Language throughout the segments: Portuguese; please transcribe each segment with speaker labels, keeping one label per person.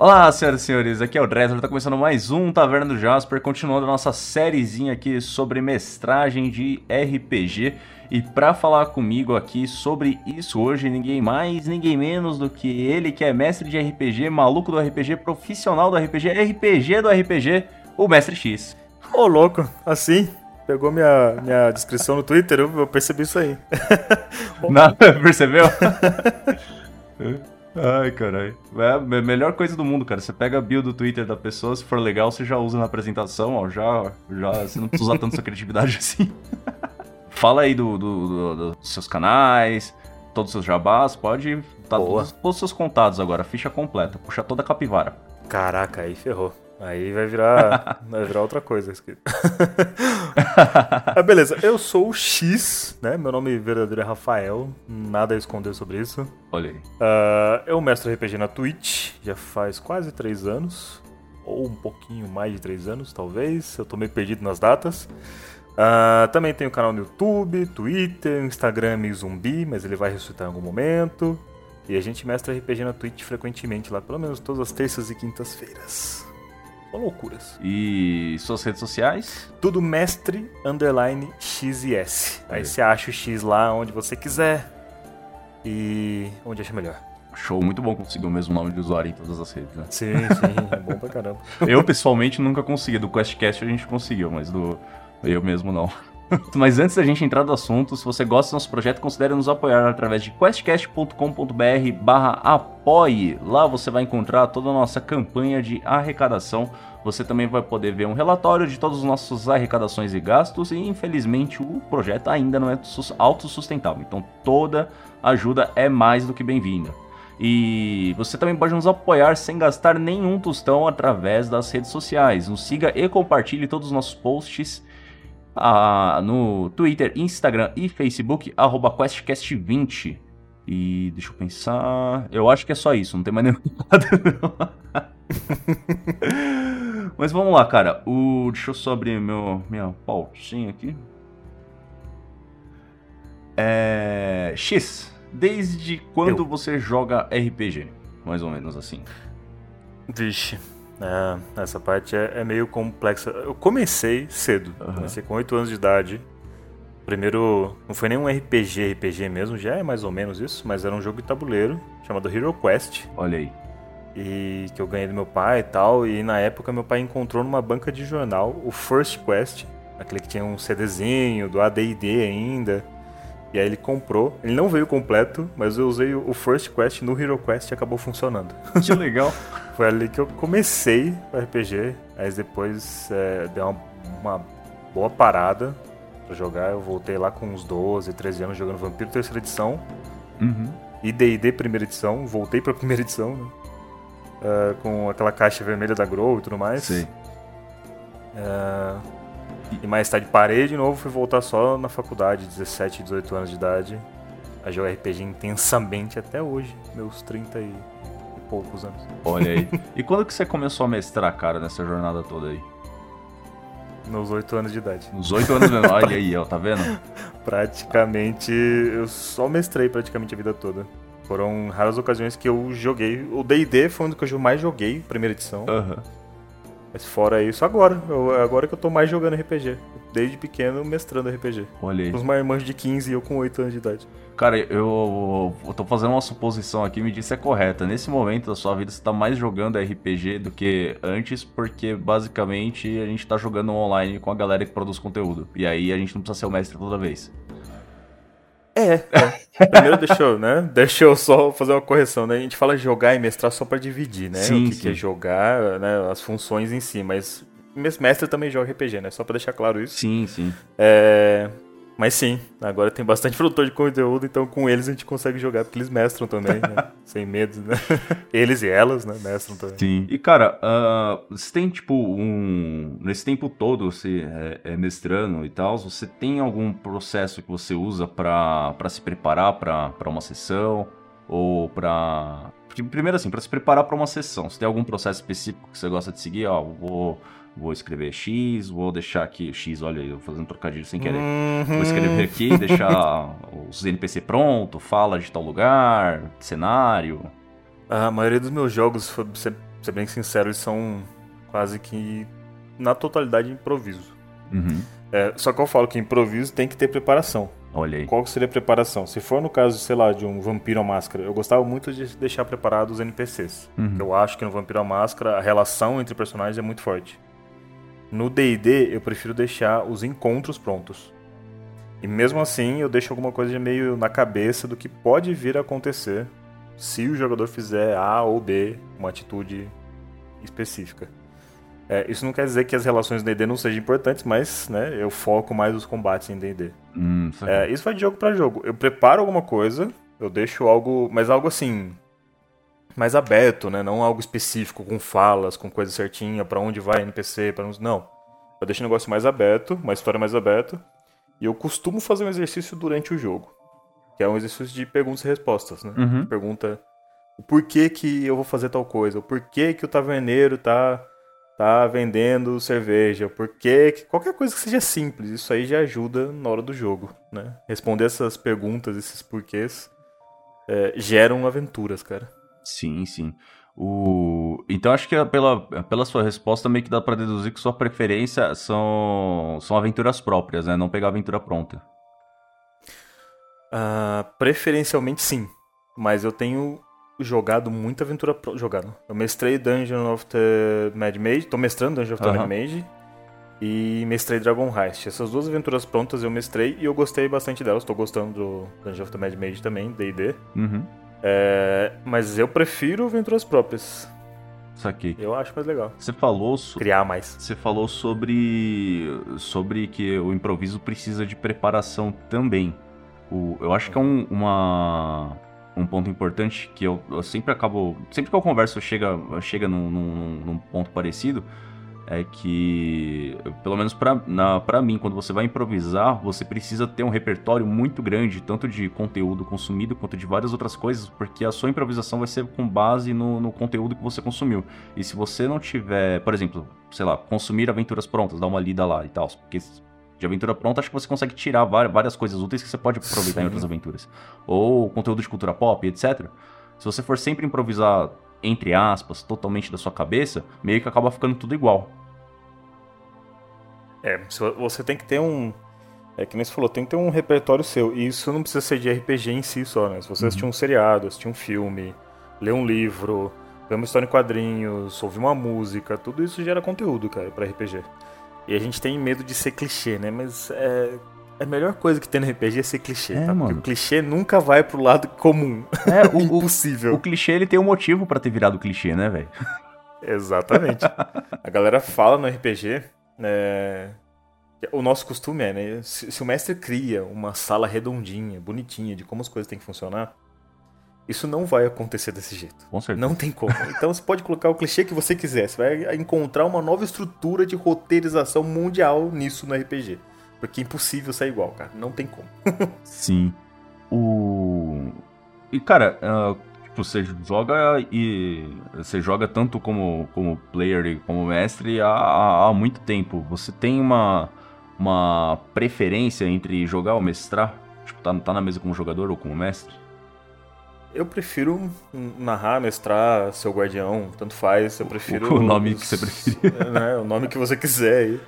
Speaker 1: Olá, senhoras e senhores, aqui é o Dresler, tá começando mais um Taverna do Jasper, continuando a nossa sériezinha aqui sobre mestragem de RPG. E para falar comigo aqui sobre isso hoje, ninguém mais, ninguém menos do que ele que é mestre de RPG, maluco do RPG, profissional do RPG, RPG do RPG, o Mestre X.
Speaker 2: Ô, louco, assim? Pegou minha, minha descrição no Twitter, eu, eu percebi isso aí.
Speaker 1: Não, percebeu? Ai, caralho. É a melhor coisa do mundo, cara. Você pega a bio do Twitter da pessoa, se for legal, você já usa na apresentação, ó. Já, já você não precisa usar tanto sua criatividade assim. Fala aí do, do, do, dos seus canais, todos os seus jabás, pode. Tá todos, todos os seus contatos agora, ficha completa. Puxa toda a capivara.
Speaker 2: Caraca, aí ferrou. Aí vai virar, vai virar outra coisa. ah, beleza, eu sou o X, né? Meu nome verdadeiro é Rafael, nada a esconder sobre isso.
Speaker 1: Olha aí.
Speaker 2: Uh, eu mestro RPG na Twitch, já faz quase três anos, ou um pouquinho mais de três anos, talvez. Eu tô meio perdido nas datas. Uh, também tenho canal no YouTube, Twitter, Instagram meio zumbi, mas ele vai ressuscitar em algum momento. E a gente mestra RPG na Twitch frequentemente lá, pelo menos todas as terças e quintas-feiras. São loucuras.
Speaker 1: E suas redes sociais?
Speaker 2: Tudo mestre underline X e S. Aí você acha o X lá onde você quiser e onde acha melhor.
Speaker 1: Show, muito bom conseguir o mesmo nome de usuário em todas as redes, né?
Speaker 2: Sim, sim, é bom pra caramba.
Speaker 1: Eu, pessoalmente, nunca consegui. Do QuestCast a gente conseguiu, mas do eu mesmo não. Mas antes da gente entrar no assunto, se você gosta do nosso projeto, considere nos apoiar através de questcast.com.br barra apoie. Lá você vai encontrar toda a nossa campanha de arrecadação. Você também vai poder ver um relatório de todas as nossas arrecadações e gastos. E infelizmente o projeto ainda não é autossustentável. Então toda ajuda é mais do que bem-vinda. E você também pode nos apoiar sem gastar nenhum tostão através das redes sociais. Nos siga e compartilhe todos os nossos posts ah, no Twitter, Instagram e Facebook, arroba QuestCast20. E deixa eu pensar. Eu acho que é só isso, não tem mais nenhum. Mas vamos lá, cara. O... Deixa eu só abrir meu... minha pautinha aqui. É... X, desde quando eu. você joga RPG? Mais ou menos assim.
Speaker 2: Vixe. É, essa parte é, é, meio complexa. Eu comecei cedo, uhum. comecei com 8 anos de idade. Primeiro, não foi nem um RPG, RPG mesmo, já é mais ou menos isso, mas era um jogo de tabuleiro chamado Hero Quest.
Speaker 1: Olha aí.
Speaker 2: E que eu ganhei do meu pai e tal. E na época meu pai encontrou numa banca de jornal o First Quest, aquele que tinha um CDzinho do AD&D ainda. E aí ele comprou. Ele não veio completo, mas eu usei o First Quest no Hero Quest e acabou funcionando.
Speaker 1: Que legal.
Speaker 2: Foi ali que eu comecei o RPG. Aí depois é, deu uma, uma, boa parada pra jogar. Eu voltei lá com uns 12, 13 anos jogando Vampiro terceira edição.
Speaker 1: Uhum.
Speaker 2: E D&D primeira edição. Voltei pra primeira edição, né? Uh, com aquela caixa vermelha da Grow e tudo mais.
Speaker 1: Sim.
Speaker 2: Uh, e mais tarde parei de novo, fui voltar só na faculdade, 17, 18 anos de idade, a jogar RPG intensamente até hoje, meus 30 e, poucos anos.
Speaker 1: Olha aí. e quando que você começou a mestrar, cara, nessa jornada toda aí?
Speaker 2: Nos 8 anos de idade.
Speaker 1: Nos 8 anos mesmo, olha aí, ó, tá vendo?
Speaker 2: praticamente, eu só mestrei praticamente a vida toda. Foram raras ocasiões que eu joguei. O D&D foi um dos que eu mais joguei, primeira edição.
Speaker 1: Aham. Uhum.
Speaker 2: Mas fora isso, agora. Eu, agora que eu tô mais jogando RPG. Desde pequeno, mestrando RPG.
Speaker 1: Olha aí.
Speaker 2: Os marmanjos de 15 e eu com 8 anos de idade.
Speaker 1: Cara, eu, eu tô fazendo uma suposição aqui, me diz se é correta. Nesse momento da sua vida, você tá mais jogando RPG do que antes, porque basicamente a gente tá jogando online com a galera que produz conteúdo. E aí a gente não precisa ser o mestre toda vez.
Speaker 2: É, é. Primeiro deixa eu, né? Deixa eu só fazer uma correção, né? A gente fala jogar e mestrar só para dividir, né?
Speaker 1: Sim,
Speaker 2: o que,
Speaker 1: sim.
Speaker 2: que é jogar, né? As funções em si, mas mestre também joga RPG, né? Só para deixar claro isso.
Speaker 1: Sim, sim.
Speaker 2: É... Mas sim, agora tem bastante produtor de conteúdo, então com eles a gente consegue jogar, porque eles mestram também, né? Sem medo, né? Eles e elas, né? Mestram também.
Speaker 1: Sim. E cara, uh, você tem tipo um. Nesse tempo todo, você é, é mestrando e tal, você tem algum processo que você usa para se preparar para uma sessão? Ou para Primeiro assim, para se preparar para uma sessão, você tem algum processo específico que você gosta de seguir? Ó, vou vou escrever X, vou deixar aqui X, olha eu fazendo trocadilho sem querer.
Speaker 2: Uhum.
Speaker 1: Vou escrever aqui, deixar os NPC pronto, fala de tal lugar, cenário.
Speaker 2: A maioria dos meus jogos, você ser bem sincero, eles são quase que na totalidade improviso.
Speaker 1: Uhum.
Speaker 2: É, só que eu falo que improviso tem que ter preparação.
Speaker 1: Olha aí.
Speaker 2: Qual seria a preparação? Se for no caso, sei lá, de um Vampiro à Máscara, eu gostava muito de deixar preparados os NPCs.
Speaker 1: Uhum.
Speaker 2: Eu acho que no Vampiro à Máscara a relação entre personagens é muito forte. No D&D eu prefiro deixar os encontros prontos. E mesmo assim eu deixo alguma coisa meio na cabeça do que pode vir a acontecer se o jogador fizer A ou B, uma atitude específica. É, isso não quer dizer que as relações D&D não sejam importantes, mas né, eu foco mais os combates em D&D.
Speaker 1: Hum.
Speaker 2: É, isso vai de jogo pra jogo. Eu preparo alguma coisa, eu deixo algo, mas algo assim mais aberto, né? Não algo específico com falas, com coisa certinha, pra onde vai NPC, para onde não. Eu deixo o negócio mais aberto, uma história mais aberta, e eu costumo fazer um exercício durante o jogo, que é um exercício de perguntas e respostas, né?
Speaker 1: Uhum.
Speaker 2: Pergunta o porquê que eu vou fazer tal coisa, o porquê que o taverneiro tá tá vendendo cerveja, o porquê que qualquer coisa que seja simples, isso aí já ajuda na hora do jogo, né? Responder essas perguntas, esses porquês é, geram aventuras, cara.
Speaker 1: Sim, sim. O... Então acho que pela, pela sua resposta meio que dá pra deduzir que sua preferência são, são aventuras próprias, né? Não pegar aventura pronta.
Speaker 2: Ah, preferencialmente sim, mas eu tenho jogado muita aventura pro... jogado. Eu mestrei Dungeon of the Mad Mage, tô mestrando Dungeon of the. Mad Mage e mestrei Dragon Heist. Essas duas aventuras prontas eu mestrei e eu gostei bastante delas. Tô gostando do Dungeon of the Mad Mage também, D&D.
Speaker 1: Uhum.
Speaker 2: É, mas eu prefiro aventuras próprias.
Speaker 1: Saquei.
Speaker 2: Eu acho mais legal.
Speaker 1: Você falou, so-
Speaker 2: Criar mais.
Speaker 1: você falou sobre, sobre que o improviso precisa de preparação também. O, eu acho que é um, uma, um ponto importante que eu, eu sempre acabo. Sempre que eu converso chega, chega num, num, num ponto parecido. É que, pelo menos pra mim, quando você vai improvisar, você precisa ter um repertório muito grande, tanto de conteúdo consumido quanto de várias outras coisas, porque a sua improvisação vai ser com base no, no conteúdo que você consumiu. E se você não tiver, por exemplo, sei lá, consumir aventuras prontas, dar uma lida lá e tal, porque de aventura pronta acho que você consegue tirar várias, coisas úteis que você pode aproveitar em
Speaker 2: Sim.
Speaker 1: outras aventuras. Ou conteúdo de cultura pop, etc. Se você for sempre improvisar, entre aspas, totalmente da sua cabeça, meio que acaba ficando tudo igual.
Speaker 2: É, você tem que ter um. É que nem você falou, tem que ter um repertório seu. E isso não precisa ser de RPG em si só, né? Se você assistir um seriado, assistir um filme, ler um livro, ver uma história em quadrinhos, ouvir uma música, tudo isso gera conteúdo, cara, pra RPG. E a gente tem medo de ser clichê, né? Mas é. A melhor coisa que tem no RPG é ser clichê,
Speaker 1: É,
Speaker 2: tá? Porque
Speaker 1: mano.
Speaker 2: o clichê nunca vai pro lado comum.
Speaker 1: É, o, o,
Speaker 2: Impossível.
Speaker 1: o clichê ele tem um motivo pra ter virado clichê, né, velho?
Speaker 2: Exatamente. A galera fala no RPG, né, que o nosso costume é, né? Se, se o mestre cria uma sala redondinha, bonitinha, de como as coisas têm que funcionar, isso não vai acontecer desse jeito.
Speaker 1: Com certeza.
Speaker 2: Não tem como. Então você pode colocar o clichê que você quiser. Você vai encontrar uma nova estrutura de roteirização mundial nisso no RPG. Porque é impossível sair igual, cara. Não tem como.
Speaker 1: Sim. O. E, cara, tipo, você joga e. Você joga tanto como, como player e como mestre há, há, há muito tempo. Você tem uma, uma preferência entre jogar ou mestrar? Tipo, tá, tá na mesa como jogador ou como mestre?
Speaker 2: Eu prefiro narrar, mestrar, ser o guardião, tanto faz. Eu prefiro.
Speaker 1: o nome
Speaker 2: os-
Speaker 1: que você preferir.
Speaker 2: É, né, o nome que você quiser aí.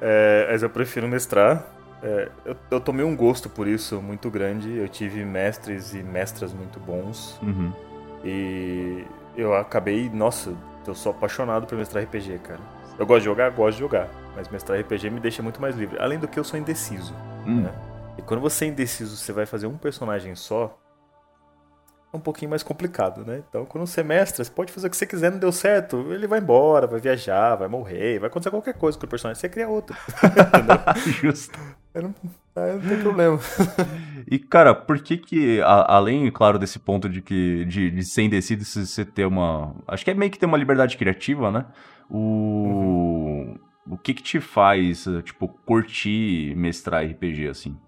Speaker 2: É, mas eu prefiro mestrar. É, eu, eu tomei um gosto por isso muito grande. Eu tive mestres e mestras muito bons.
Speaker 1: Uhum.
Speaker 2: E eu acabei, nossa, eu sou apaixonado por mestrar RPG, cara. Eu gosto de jogar, gosto de jogar. Mas mestrar RPG me deixa muito mais livre. Além do que eu sou indeciso.
Speaker 1: Hum,
Speaker 2: né? E quando você é indeciso, você vai fazer um personagem só, é um pouquinho mais complicado, né? Então, quando você mestra, você pode fazer o que você quiser, não deu certo, ele vai embora, vai viajar, vai morrer, vai acontecer qualquer coisa com o personagem, você cria outro.
Speaker 1: Justo.
Speaker 2: Aí não, aí não tem problema.
Speaker 1: E, cara, por que que, a- além, claro, desse ponto de que de, de ser indeciso, se você ter uma... Acho que é meio que ter uma liberdade criativa, né? O... O que que te faz, tipo, curtir mestrar RPG, assim?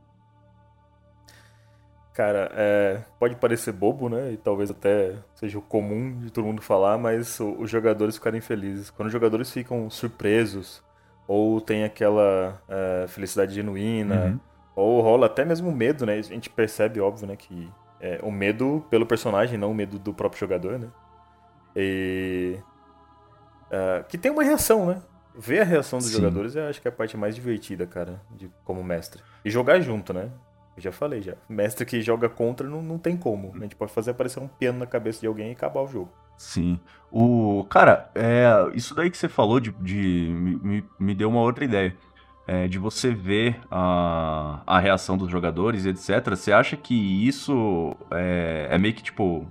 Speaker 2: Cara, é, pode parecer bobo, né? E talvez até seja o comum de todo mundo falar, mas os jogadores ficarem felizes. Quando os jogadores ficam surpresos, ou tem aquela é, felicidade genuína,
Speaker 1: Uhum.
Speaker 2: Ou rola até mesmo medo, né? A gente percebe, óbvio, né? Que é o medo pelo personagem, não o medo do próprio jogador, né? E Uh, que tem uma reação, né? Ver a reação dos
Speaker 1: Sim.
Speaker 2: jogadores eu acho que é a parte mais divertida, cara, de, como mestre. E jogar junto, né? Eu já falei já. Mestre que joga contra não, não tem como. A gente pode fazer aparecer um piano na cabeça de alguém e acabar o jogo.
Speaker 1: Sim. O. Cara, é, isso daí que você falou de. de me, me- deu uma outra ideia. É, de você ver a, a reação dos jogadores, etc. Você acha que isso é, é meio que tipo.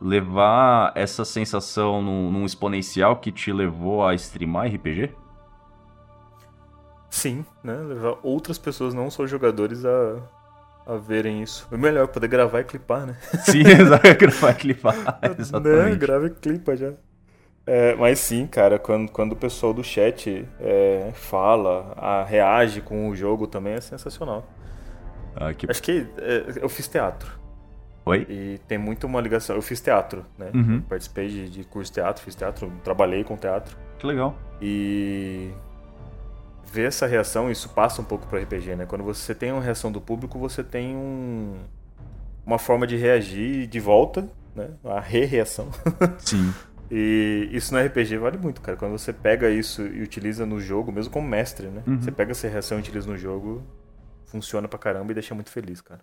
Speaker 1: Levar essa sensação num, num exponencial que te levou a streamar RPG?
Speaker 2: Sim, né? Levar outras pessoas, não só jogadores, a, a verem isso. É melhor poder gravar e clipar, né?
Speaker 1: Sim, exato. Vai clipar.
Speaker 2: Né?
Speaker 1: Exatamente.
Speaker 2: Grava e clipa já. É, mas sim, cara, quando, quando o pessoal do chat é, fala, a, reage com o jogo também é sensacional.
Speaker 1: Ah, que-
Speaker 2: Acho que é, eu fiz teatro.
Speaker 1: Oi?
Speaker 2: E tem muito uma ligação. Eu fiz teatro, né?
Speaker 1: Uhum.
Speaker 2: Participei de, de curso de teatro, fiz teatro, trabalhei com teatro.
Speaker 1: Que legal.
Speaker 2: E ver essa reação, isso passa um pouco pro RPG, né? Quando você tem uma reação do público, você tem um, uma forma de reagir de volta, né? A re-reação.
Speaker 1: Sim.
Speaker 2: E isso no RPG vale muito, cara. Quando você pega isso e utiliza no jogo, mesmo como mestre, né?
Speaker 1: Uhum.
Speaker 2: Você pega essa reação e utiliza no jogo, funciona pra caramba e deixa muito feliz, cara.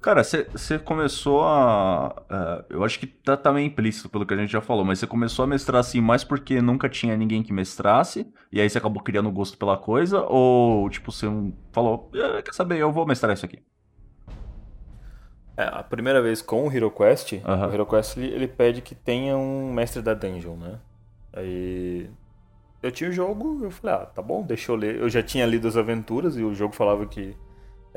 Speaker 1: Cara, você começou a. a- eu acho que tá, tá meio implícito pelo que a gente já falou, mas você começou a mestrar assim mais porque nunca tinha ninguém que mestrasse, e aí você acabou criando gosto pela coisa, ou tipo, você falou, "Eh, quer saber, eu vou mestrar isso aqui.
Speaker 2: É, a primeira vez com o Hero Quest,
Speaker 1: Aham.
Speaker 2: o Hero Quest ele, ele pede que tenha um mestre da dungeon, né? Aí eu tinha o jogo, eu falei, ah, tá bom, deixa eu ler. Eu já tinha lido as aventuras e o jogo falava que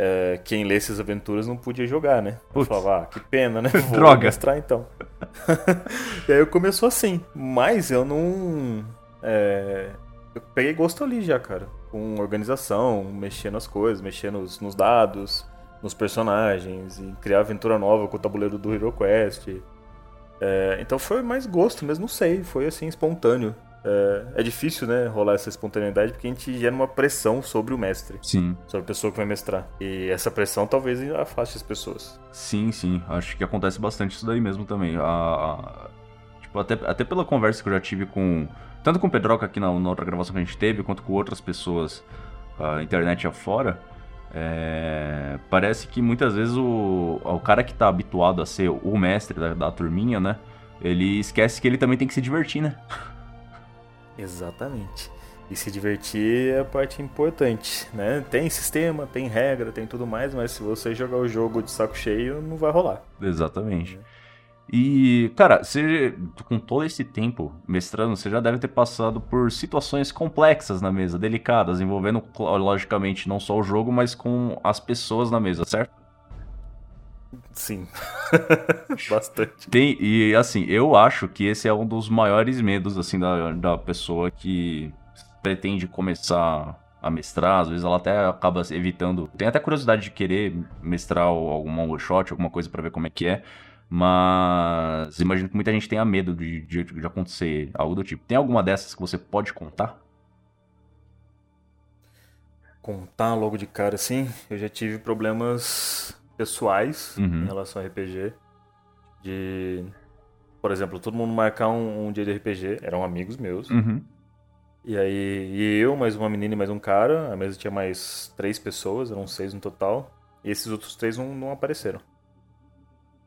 Speaker 2: é, quem lesse as aventuras não podia jogar, né? Eu
Speaker 1: Putz.
Speaker 2: falava, ah, que pena, né? Vou
Speaker 1: Droga.
Speaker 2: mestrar então. e aí eu começou assim, mas eu não. é, eu peguei gosto ali já, cara. Com organização, mexer nas coisas, mexer nos, nos dados, nos personagens, e criar aventura nova com o tabuleiro do Hero Quest. É, então foi mais gosto mesmo, não sei, foi assim, espontâneo. É, é difícil, né, rolar essa espontaneidade porque a gente gera uma pressão sobre o mestre,
Speaker 1: Sim.
Speaker 2: sobre a pessoa que vai mestrar. E essa pressão talvez afaste as pessoas.
Speaker 1: Sim, sim. Acho que acontece bastante isso daí mesmo também. A, a- tipo, até, até pela conversa que eu já tive com. Tanto com o Pedroca aqui na, na outra gravação que a gente teve, quanto com outras pessoas a internet afora. é, parece que muitas vezes o, o cara que tá habituado a ser o mestre da, da turminha, né? Ele esquece que ele também tem que se divertir, né?
Speaker 2: Exatamente. E se divertir é a parte importante, né? Tem sistema, tem regra, tem tudo mais, mas se você jogar o jogo de saco cheio, não vai rolar.
Speaker 1: Exatamente. E, cara, você, com todo esse tempo mestrando, você já deve ter passado por situações complexas na mesa, delicadas, envolvendo, logicamente, não só o jogo, mas com as pessoas na mesa, certo?
Speaker 2: Sim. Bastante.
Speaker 1: Tem, e, assim, eu acho que esse é um dos maiores medos, assim, da, da pessoa que pretende começar a mestrar. Às vezes ela até acaba evitando. Tem até curiosidade de querer mestrar alguma one shot, alguma coisa pra ver como é que é. Mas imagino que muita gente tenha medo de, de, de acontecer algo do tipo. Tem alguma dessas que você pode contar?
Speaker 2: Contar logo de cara assim, eu já tive problemas pessoais
Speaker 1: Uhum.
Speaker 2: em relação a RPG. De, por exemplo, todo mundo marcar um, um dia de RPG, eram amigos meus.
Speaker 1: Uhum.
Speaker 2: E aí, e eu, mais uma menina e mais um cara, a mesa tinha mais três pessoas, eram seis no total. E esses outros três não, não apareceram.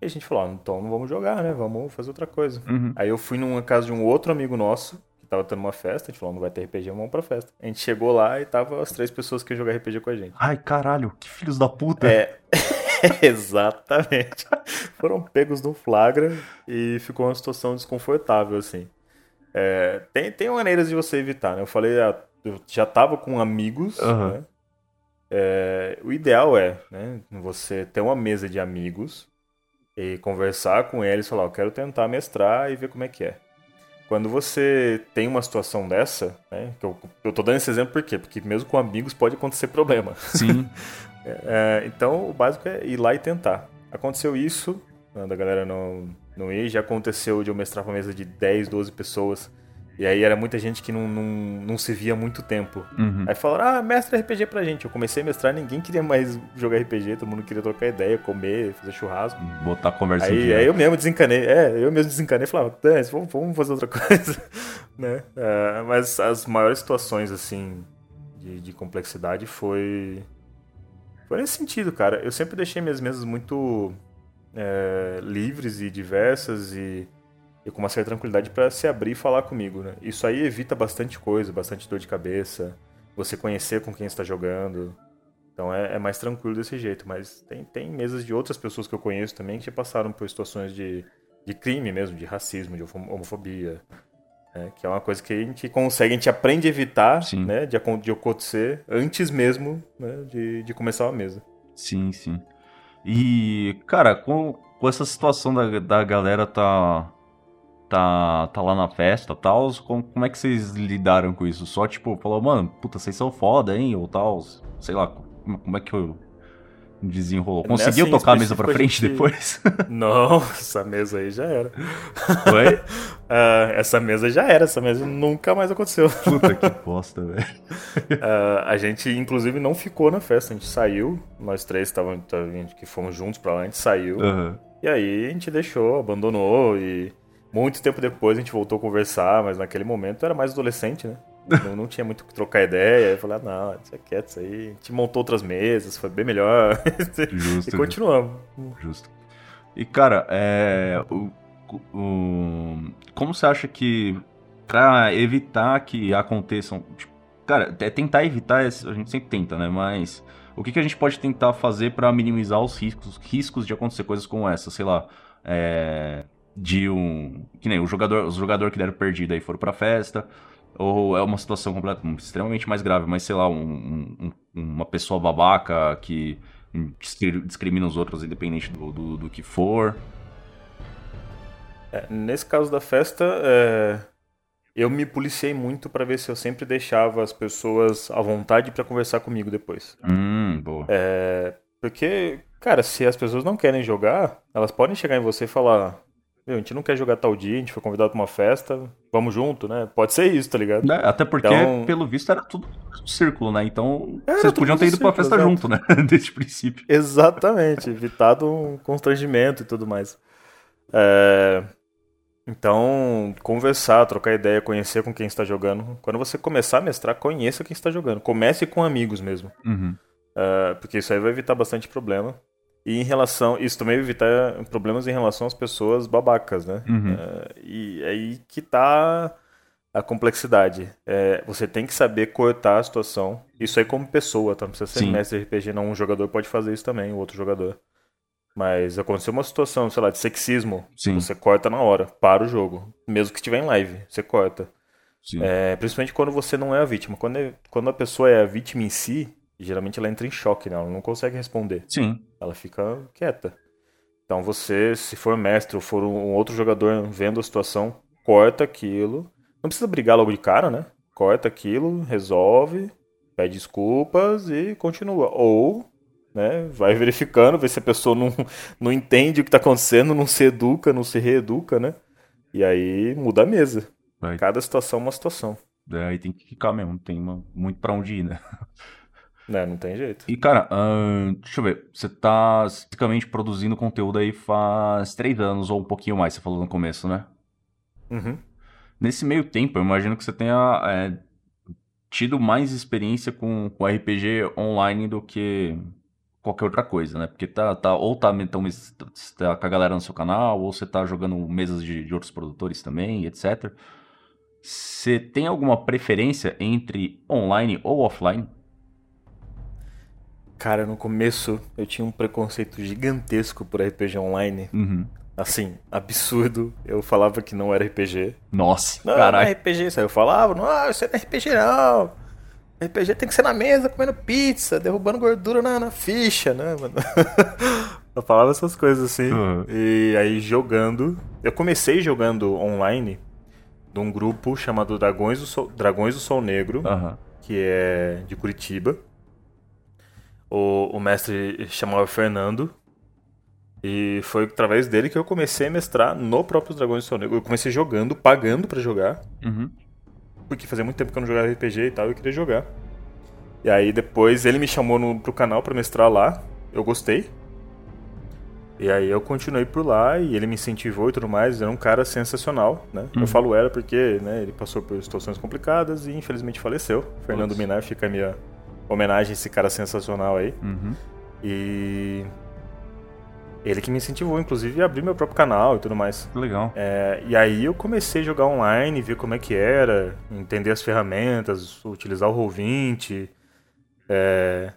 Speaker 2: E a gente falou, ah, então não vamos jogar, né? Vamos fazer outra coisa.
Speaker 1: Uhum.
Speaker 2: Aí eu fui numa casa de um outro amigo nosso, que tava tendo uma festa, a gente falou, não vai ter RPG, vamos pra festa. A gente chegou lá e tava as três pessoas que iam jogar RPG com a gente.
Speaker 1: Ai, caralho, que filhos da puta.
Speaker 2: É, exatamente. Foram pegos no flagra e ficou uma situação desconfortável, assim. É, tem, tem maneiras de você evitar, né? Eu falei, ah, eu já tava com amigos,
Speaker 1: Aham.
Speaker 2: né? É, o ideal é, né, você ter uma mesa de amigos e conversar com eles, falar, eu quero tentar mestrar e ver como é que é. Quando você tem uma situação dessa, né, que eu, eu tô dando esse exemplo por quê? Porque mesmo com amigos pode acontecer problema.
Speaker 1: Sim.
Speaker 2: É, então, o básico é ir lá e tentar. Aconteceu isso, né, da galera não, não ir. Já aconteceu de eu mestrar pra mesa de 10, 12 pessoas E aí era muita gente que não, não, não se via há muito tempo.
Speaker 1: Uhum.
Speaker 2: Aí falaram, ah, mestre RPG pra gente. Eu comecei a mestrar, ninguém queria mais jogar RPG, todo mundo queria trocar ideia, comer, fazer churrasco.
Speaker 1: Botar a conversa
Speaker 2: Aí, aí eu mesmo desencanei, é, eu mesmo desencanei e falava, Dance, vamos, vamos fazer outra coisa, né? É, mas as maiores situações, assim, de, de complexidade foi... Foi nesse sentido, cara. Eu sempre deixei minhas mesas muito é, livres e diversas e, e com uma certa tranquilidade pra se abrir e falar comigo, né? Isso aí evita bastante coisa, bastante dor de cabeça, você conhecer com quem está jogando. Então é, é mais tranquilo desse jeito, mas tem, tem mesas de outras pessoas que eu conheço também que já passaram por situações de, de crime mesmo, de racismo, de homo- homofobia. Né? Que é uma coisa que a gente consegue, a gente aprende a evitar
Speaker 1: Sim.
Speaker 2: né, de, de acontecer antes mesmo né, de, de começar uma mesa.
Speaker 1: Sim, sim. E, cara, com, com essa situação da, da galera tá, tá, tá lá na festa e tal, como, como é que vocês lidaram com isso? Só, tipo, falou, mano, puta, vocês são foda, hein? Ou tal, sei lá, como, como é que eu desenrolou?
Speaker 2: É
Speaker 1: Conseguiu
Speaker 2: assim,
Speaker 1: tocar a mesa pra frente
Speaker 2: gente-
Speaker 1: depois?
Speaker 2: Não, essa mesa aí já era.
Speaker 1: Foi?
Speaker 2: Ah, essa mesa já era, essa mesa nunca mais aconteceu.
Speaker 1: Puta que bosta, velho.
Speaker 2: Ah, a gente, inclusive, não ficou na festa, a gente saiu, nós três estavam, tá, que fomos juntos pra lá, a gente saiu.
Speaker 1: Aham.
Speaker 2: E aí a gente deixou, abandonou e muito tempo depois a gente voltou a conversar, mas naquele momento era mais adolescente, né? Não, não tinha muito o que trocar ideia. Eu falei, ah, não, deixa quieto isso aí. A gente montou outras mesas, foi bem melhor.
Speaker 1: Justo.
Speaker 2: e continuamos.
Speaker 1: Justo. E, cara, é. O, o- como você acha que. Pra evitar que aconteçam. tipo, cara, é tentar evitar. A gente sempre tenta, né? Mas. O que, que a gente pode tentar fazer pra minimizar os riscos, riscos de acontecer coisas como essa? Sei lá. É. De um. Que nem o jogador, os jogadores que deram perdido aí foram pra festa. Ou é uma situação completa, extremamente mais grave, mas sei lá, um- um- um- uma pessoa babaca que discri- discrimina os outros independente do, do, do que for.
Speaker 2: É, nesse caso da festa, é, eu me policiei muito pra ver se eu sempre deixava as pessoas à vontade pra conversar comigo depois.
Speaker 1: Hum, boa.
Speaker 2: É, porque, cara, se as pessoas não querem jogar, elas podem chegar em você e falar: Meu, a gente não quer jogar tal dia, a gente foi convidado pra uma festa, vamos junto, né? Pode ser isso, tá ligado?
Speaker 1: Né, Até porque,
Speaker 2: Então-
Speaker 1: pelo visto, era tudo um círculo, né? Então,
Speaker 2: Era
Speaker 1: vocês podiam ter ido pra
Speaker 2: círculo,
Speaker 1: festa
Speaker 2: exato.
Speaker 1: junto, né? Desde o princípio.
Speaker 2: Exatamente, evitado um constrangimento e tudo mais. É, Então, conversar, trocar ideia, conhecer com quem está jogando. Quando você começar a mestrar, conheça quem está jogando. Comece com amigos mesmo.
Speaker 1: Uhum.
Speaker 2: É, porque isso aí vai evitar bastante problema. E em relação. Isso também evitar problemas em relação às pessoas babacas, né?
Speaker 1: Uhum.
Speaker 2: É, e é aí que tá a complexidade. É, você tem que saber cortar a situação. Isso aí como pessoa, tá? Não precisa ser
Speaker 1: Sim.
Speaker 2: mestre de RPG, não. Um jogador pode fazer isso também, o outro jogador. Mas aconteceu uma situação, sei lá, de sexismo.
Speaker 1: Sim.
Speaker 2: Você corta na hora, para o jogo. Mesmo que estiver em live, você corta.
Speaker 1: Sim.
Speaker 2: É, principalmente quando você não é a vítima. Quando, é- quando a pessoa é a vítima em si, geralmente ela entra em choque, né? Ela não consegue responder
Speaker 1: Sim.
Speaker 2: Ela fica quieta. Então você, se for mestre ou for um outro jogador vendo a situação, corta aquilo. Não precisa brigar logo de cara, né? Corta aquilo, resolve, pede desculpas e continua. Ou, né, vai verificando, vê se a pessoa não, não entende o que tá acontecendo, não se educa, não se reeduca, né? E aí muda a mesa.
Speaker 1: Vai.
Speaker 2: Cada situação é uma situação.
Speaker 1: É, aí tem que ficar mesmo, não tem uma- muito pra onde ir, né?
Speaker 2: Né? Não tem jeito.
Speaker 1: E, cara, deixa eu ver. Você tá basicamente produzindo conteúdo aí faz três anos ou um pouquinho mais, você falou no começo, né?
Speaker 2: Uhum.
Speaker 1: Nesse meio tempo, eu imagino que você tenha é, tido mais experiência com, com RPG online do que qualquer outra coisa, né? Porque tá, tá ou tá, então, tá com a galera no seu canal, ou você tá jogando mesas de, de outros produtores também, etc. Você tem alguma preferência entre online ou offline?
Speaker 2: Cara, no começo eu tinha um preconceito gigantesco por RPG online.
Speaker 1: Uhum.
Speaker 2: Assim, absurdo. Eu falava que não era RPG.
Speaker 1: Nossa,
Speaker 2: Não, não é
Speaker 1: caralho.
Speaker 2: RPG. Isso aí eu falava, não, isso não é RPG não. RPG tem que ser na mesa, comendo pizza, derrubando gordura na, na ficha, né, mano? eu falava essas coisas assim.
Speaker 1: Uhum.
Speaker 2: E aí jogando. Eu comecei jogando online de um grupo chamado Dragões do Sol, Dragões do Sol Negro
Speaker 1: Aham.
Speaker 2: que é de Curitiba. O, o mestre chamava Fernando. E foi através dele que eu comecei a mestrar no próprio Dragões do Sol Negro. Eu comecei jogando, pagando pra jogar.
Speaker 1: Uhum.
Speaker 2: porque fazia muito tempo que eu não jogava RPG e tal, eu queria jogar. E aí depois ele me chamou no, pro canal pra mestrar lá, eu gostei. E aí eu continuei por lá e ele me incentivou e tudo mais, era um cara sensacional, né?
Speaker 1: Uhum.
Speaker 2: Eu falo era porque, né, ele passou por situações complicadas e infelizmente faleceu. Fernando. Minar fica a minha homenagem a esse cara sensacional aí.
Speaker 1: Uhum.
Speaker 2: E ele que me incentivou, inclusive, a abrir meu próprio canal e tudo mais.
Speaker 1: Legal.
Speaker 2: É, e aí eu comecei a jogar online, ver como é que era, entender as ferramentas, utilizar o Roll20. É,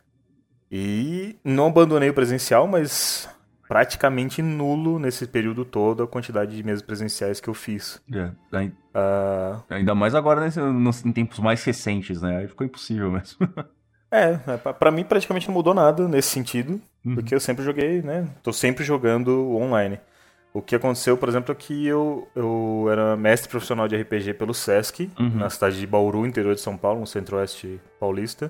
Speaker 2: e não abandonei o presencial, mas praticamente nulo nesse período todo a quantidade de mesas presenciais que eu fiz.
Speaker 1: É, ai-
Speaker 2: Ah,
Speaker 1: Ainda mais agora nesse- nos, em tempos mais recentes, né? Aí ficou impossível mesmo.
Speaker 2: é, é, pra- pra mim praticamente não mudou nada nesse sentido,
Speaker 1: Uhum.
Speaker 2: porque eu sempre joguei, né? Tô sempre jogando online. O que aconteceu, por exemplo, é que eu, eu era mestre profissional de RPG pelo Sesc,
Speaker 1: Uhum.
Speaker 2: na cidade de Bauru, interior de São Paulo, no centro-oeste paulista.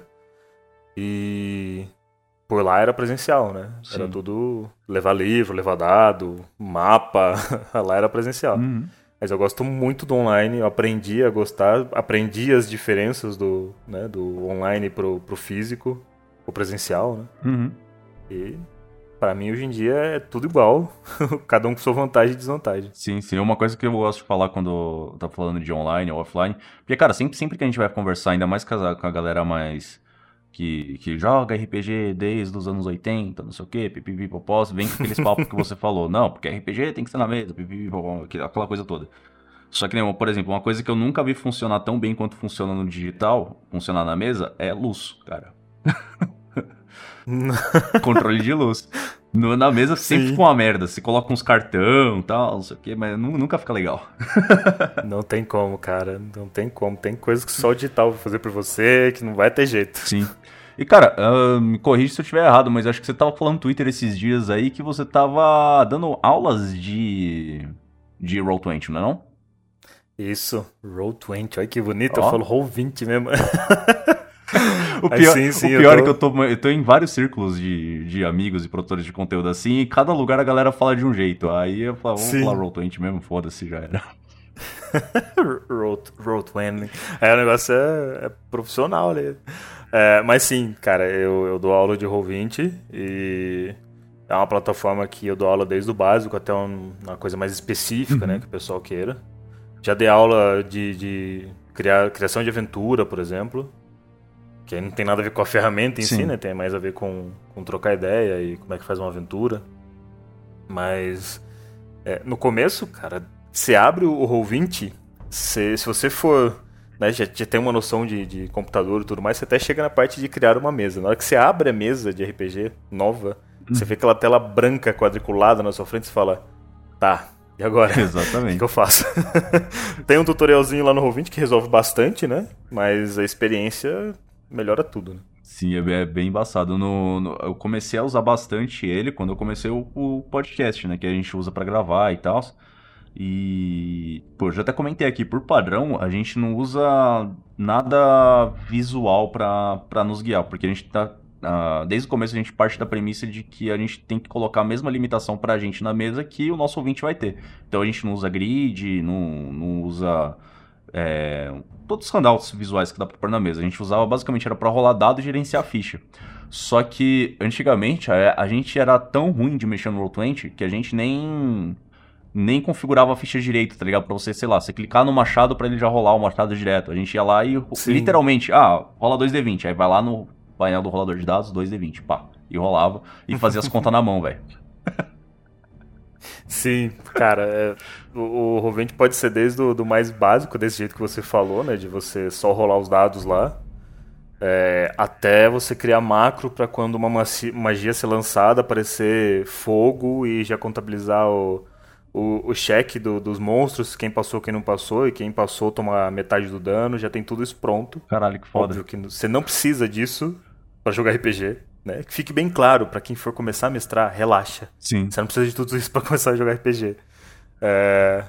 Speaker 2: E por lá era presencial, né? Era
Speaker 1: Sim.
Speaker 2: tudo levar livro, levar dado, mapa. lá era presencial.
Speaker 1: Uhum.
Speaker 2: Mas eu gosto muito do online, eu aprendi a gostar, aprendi as diferenças do, né, do online pro, pro físico, pro presencial, né?
Speaker 1: Uhum.
Speaker 2: E pra mim hoje em dia é tudo igual, cada um com sua vantagem e desvantagem.
Speaker 1: Sim, sim. Uma coisa que eu gosto de falar quando eu tô falando de online ou offline. Porque, cara, sempre, sempre que a gente vai conversar, ainda mais com a, com a galera mais. Que, que joga RPG desde os anos 80, não sei o quê, pipipi, popó, vem com aqueles papos que você falou. Não, porque RPG tem que ser na mesa, pipipi, popó, aquela coisa toda. Só que, por exemplo, uma coisa que eu nunca vi funcionar tão bem quanto funciona no digital, funcionar na mesa, é luz, cara. Controle de luz. No- na mesa sempre
Speaker 2: Sim.
Speaker 1: fica uma merda. Você coloca uns cartão e tal, não sei o quê, mas nu- nunca fica legal.
Speaker 2: Não tem como, cara, não tem como. Tem coisas que só o digital vai fazer por você, que não vai ter jeito.
Speaker 1: Sim. E, cara, ah, me corrija se eu estiver errado, mas acho que você tava falando no Twitter esses dias aí que você tava dando aulas de. de Roll20, não é não?
Speaker 2: Isso, Roll20, olha que bonito,
Speaker 1: Ó.
Speaker 2: eu falo Roll20 mesmo.
Speaker 1: O pior,
Speaker 2: sim, sim,
Speaker 1: o pior é
Speaker 2: tô-
Speaker 1: que eu tô, eu tô em vários círculos de, de amigos e produtores de conteúdo assim, e cada lugar a galera fala de um jeito. Aí eu falo, vamos
Speaker 2: Sim.
Speaker 1: falar Roll20 mesmo, foda-se, já era.
Speaker 2: Roll Roll20. É, o negócio é, é profissional, né? É, mas sim, cara, eu, eu dou aula de Roll20 e é uma plataforma que eu dou aula desde o básico até um- uma coisa mais específica,
Speaker 1: Uhum.
Speaker 2: né, que o pessoal queira. Já dei aula de, de criar, criação de aventura, por exemplo, que aí não tem nada a ver com a ferramenta em
Speaker 1: Sim.
Speaker 2: si, né? Tem mais a ver com, com trocar ideia e como é que faz uma aventura. Mas é, no começo, cara, você abre o Roll20, você- se você for. Né, já, já tem uma noção de, de computador e tudo mais, você até chega na parte de criar uma mesa. Na hora que você abre a mesa de RPG nova, você vê aquela tela branca quadriculada na sua frente e fala: Tá, e agora? O que,
Speaker 1: Exatamente.
Speaker 2: que eu faço? tem um tutorialzinho lá no Roll20 que resolve bastante, né? Mas a experiência melhora tudo, né?
Speaker 1: Sim, é bem- é bem embaçado. No, no- eu comecei a usar bastante ele quando eu comecei o, o podcast, né? Que a gente usa pra gravar e tal. E, pô, já até comentei aqui, por padrão, a gente não usa nada visual pra nos guiar, porque a gente tá. ah, desde o começo a gente parte da premissa de que a gente tem que colocar a mesma limitação pra gente na mesa que o nosso ouvinte vai ter. Então a gente não usa grid, não, não usa é, todos os handouts visuais que dá pra pôr na mesa. A gente usava basicamente era pra rolar dado e gerenciar a ficha. Só que antigamente a, a gente era tão ruim de mexer no Roll20 que a gente nem nem configurava a ficha direito, tá ligado? Pra você, sei lá, você clicar no machado pra ele já rolar o machado direto. A gente ia lá e
Speaker 2: Sim.
Speaker 1: literalmente, ah, rola 2d20, aí vai lá no painel do rolador de dados, 2d20, pá, e rolava e fazia as contas na mão, velho.
Speaker 2: Sim, cara, é, o, o Roll20 pode ser desde o do mais básico, desse jeito que você falou, né? De você só rolar os dados lá, é, até você criar macro para quando uma magia ser lançada aparecer fogo e já contabilizar o, o, o cheque do- dos monstros, quem passou, quem não passou, e quem passou toma metade do dano, já tem tudo isso pronto.
Speaker 1: Caralho, que foda.
Speaker 2: Óbvio que você não precisa disso para jogar RPG, né? Que fique bem claro para quem for começar a mestrar, relaxa.
Speaker 1: Sim.
Speaker 2: Você não precisa de tudo isso pra começar a jogar RPG. É,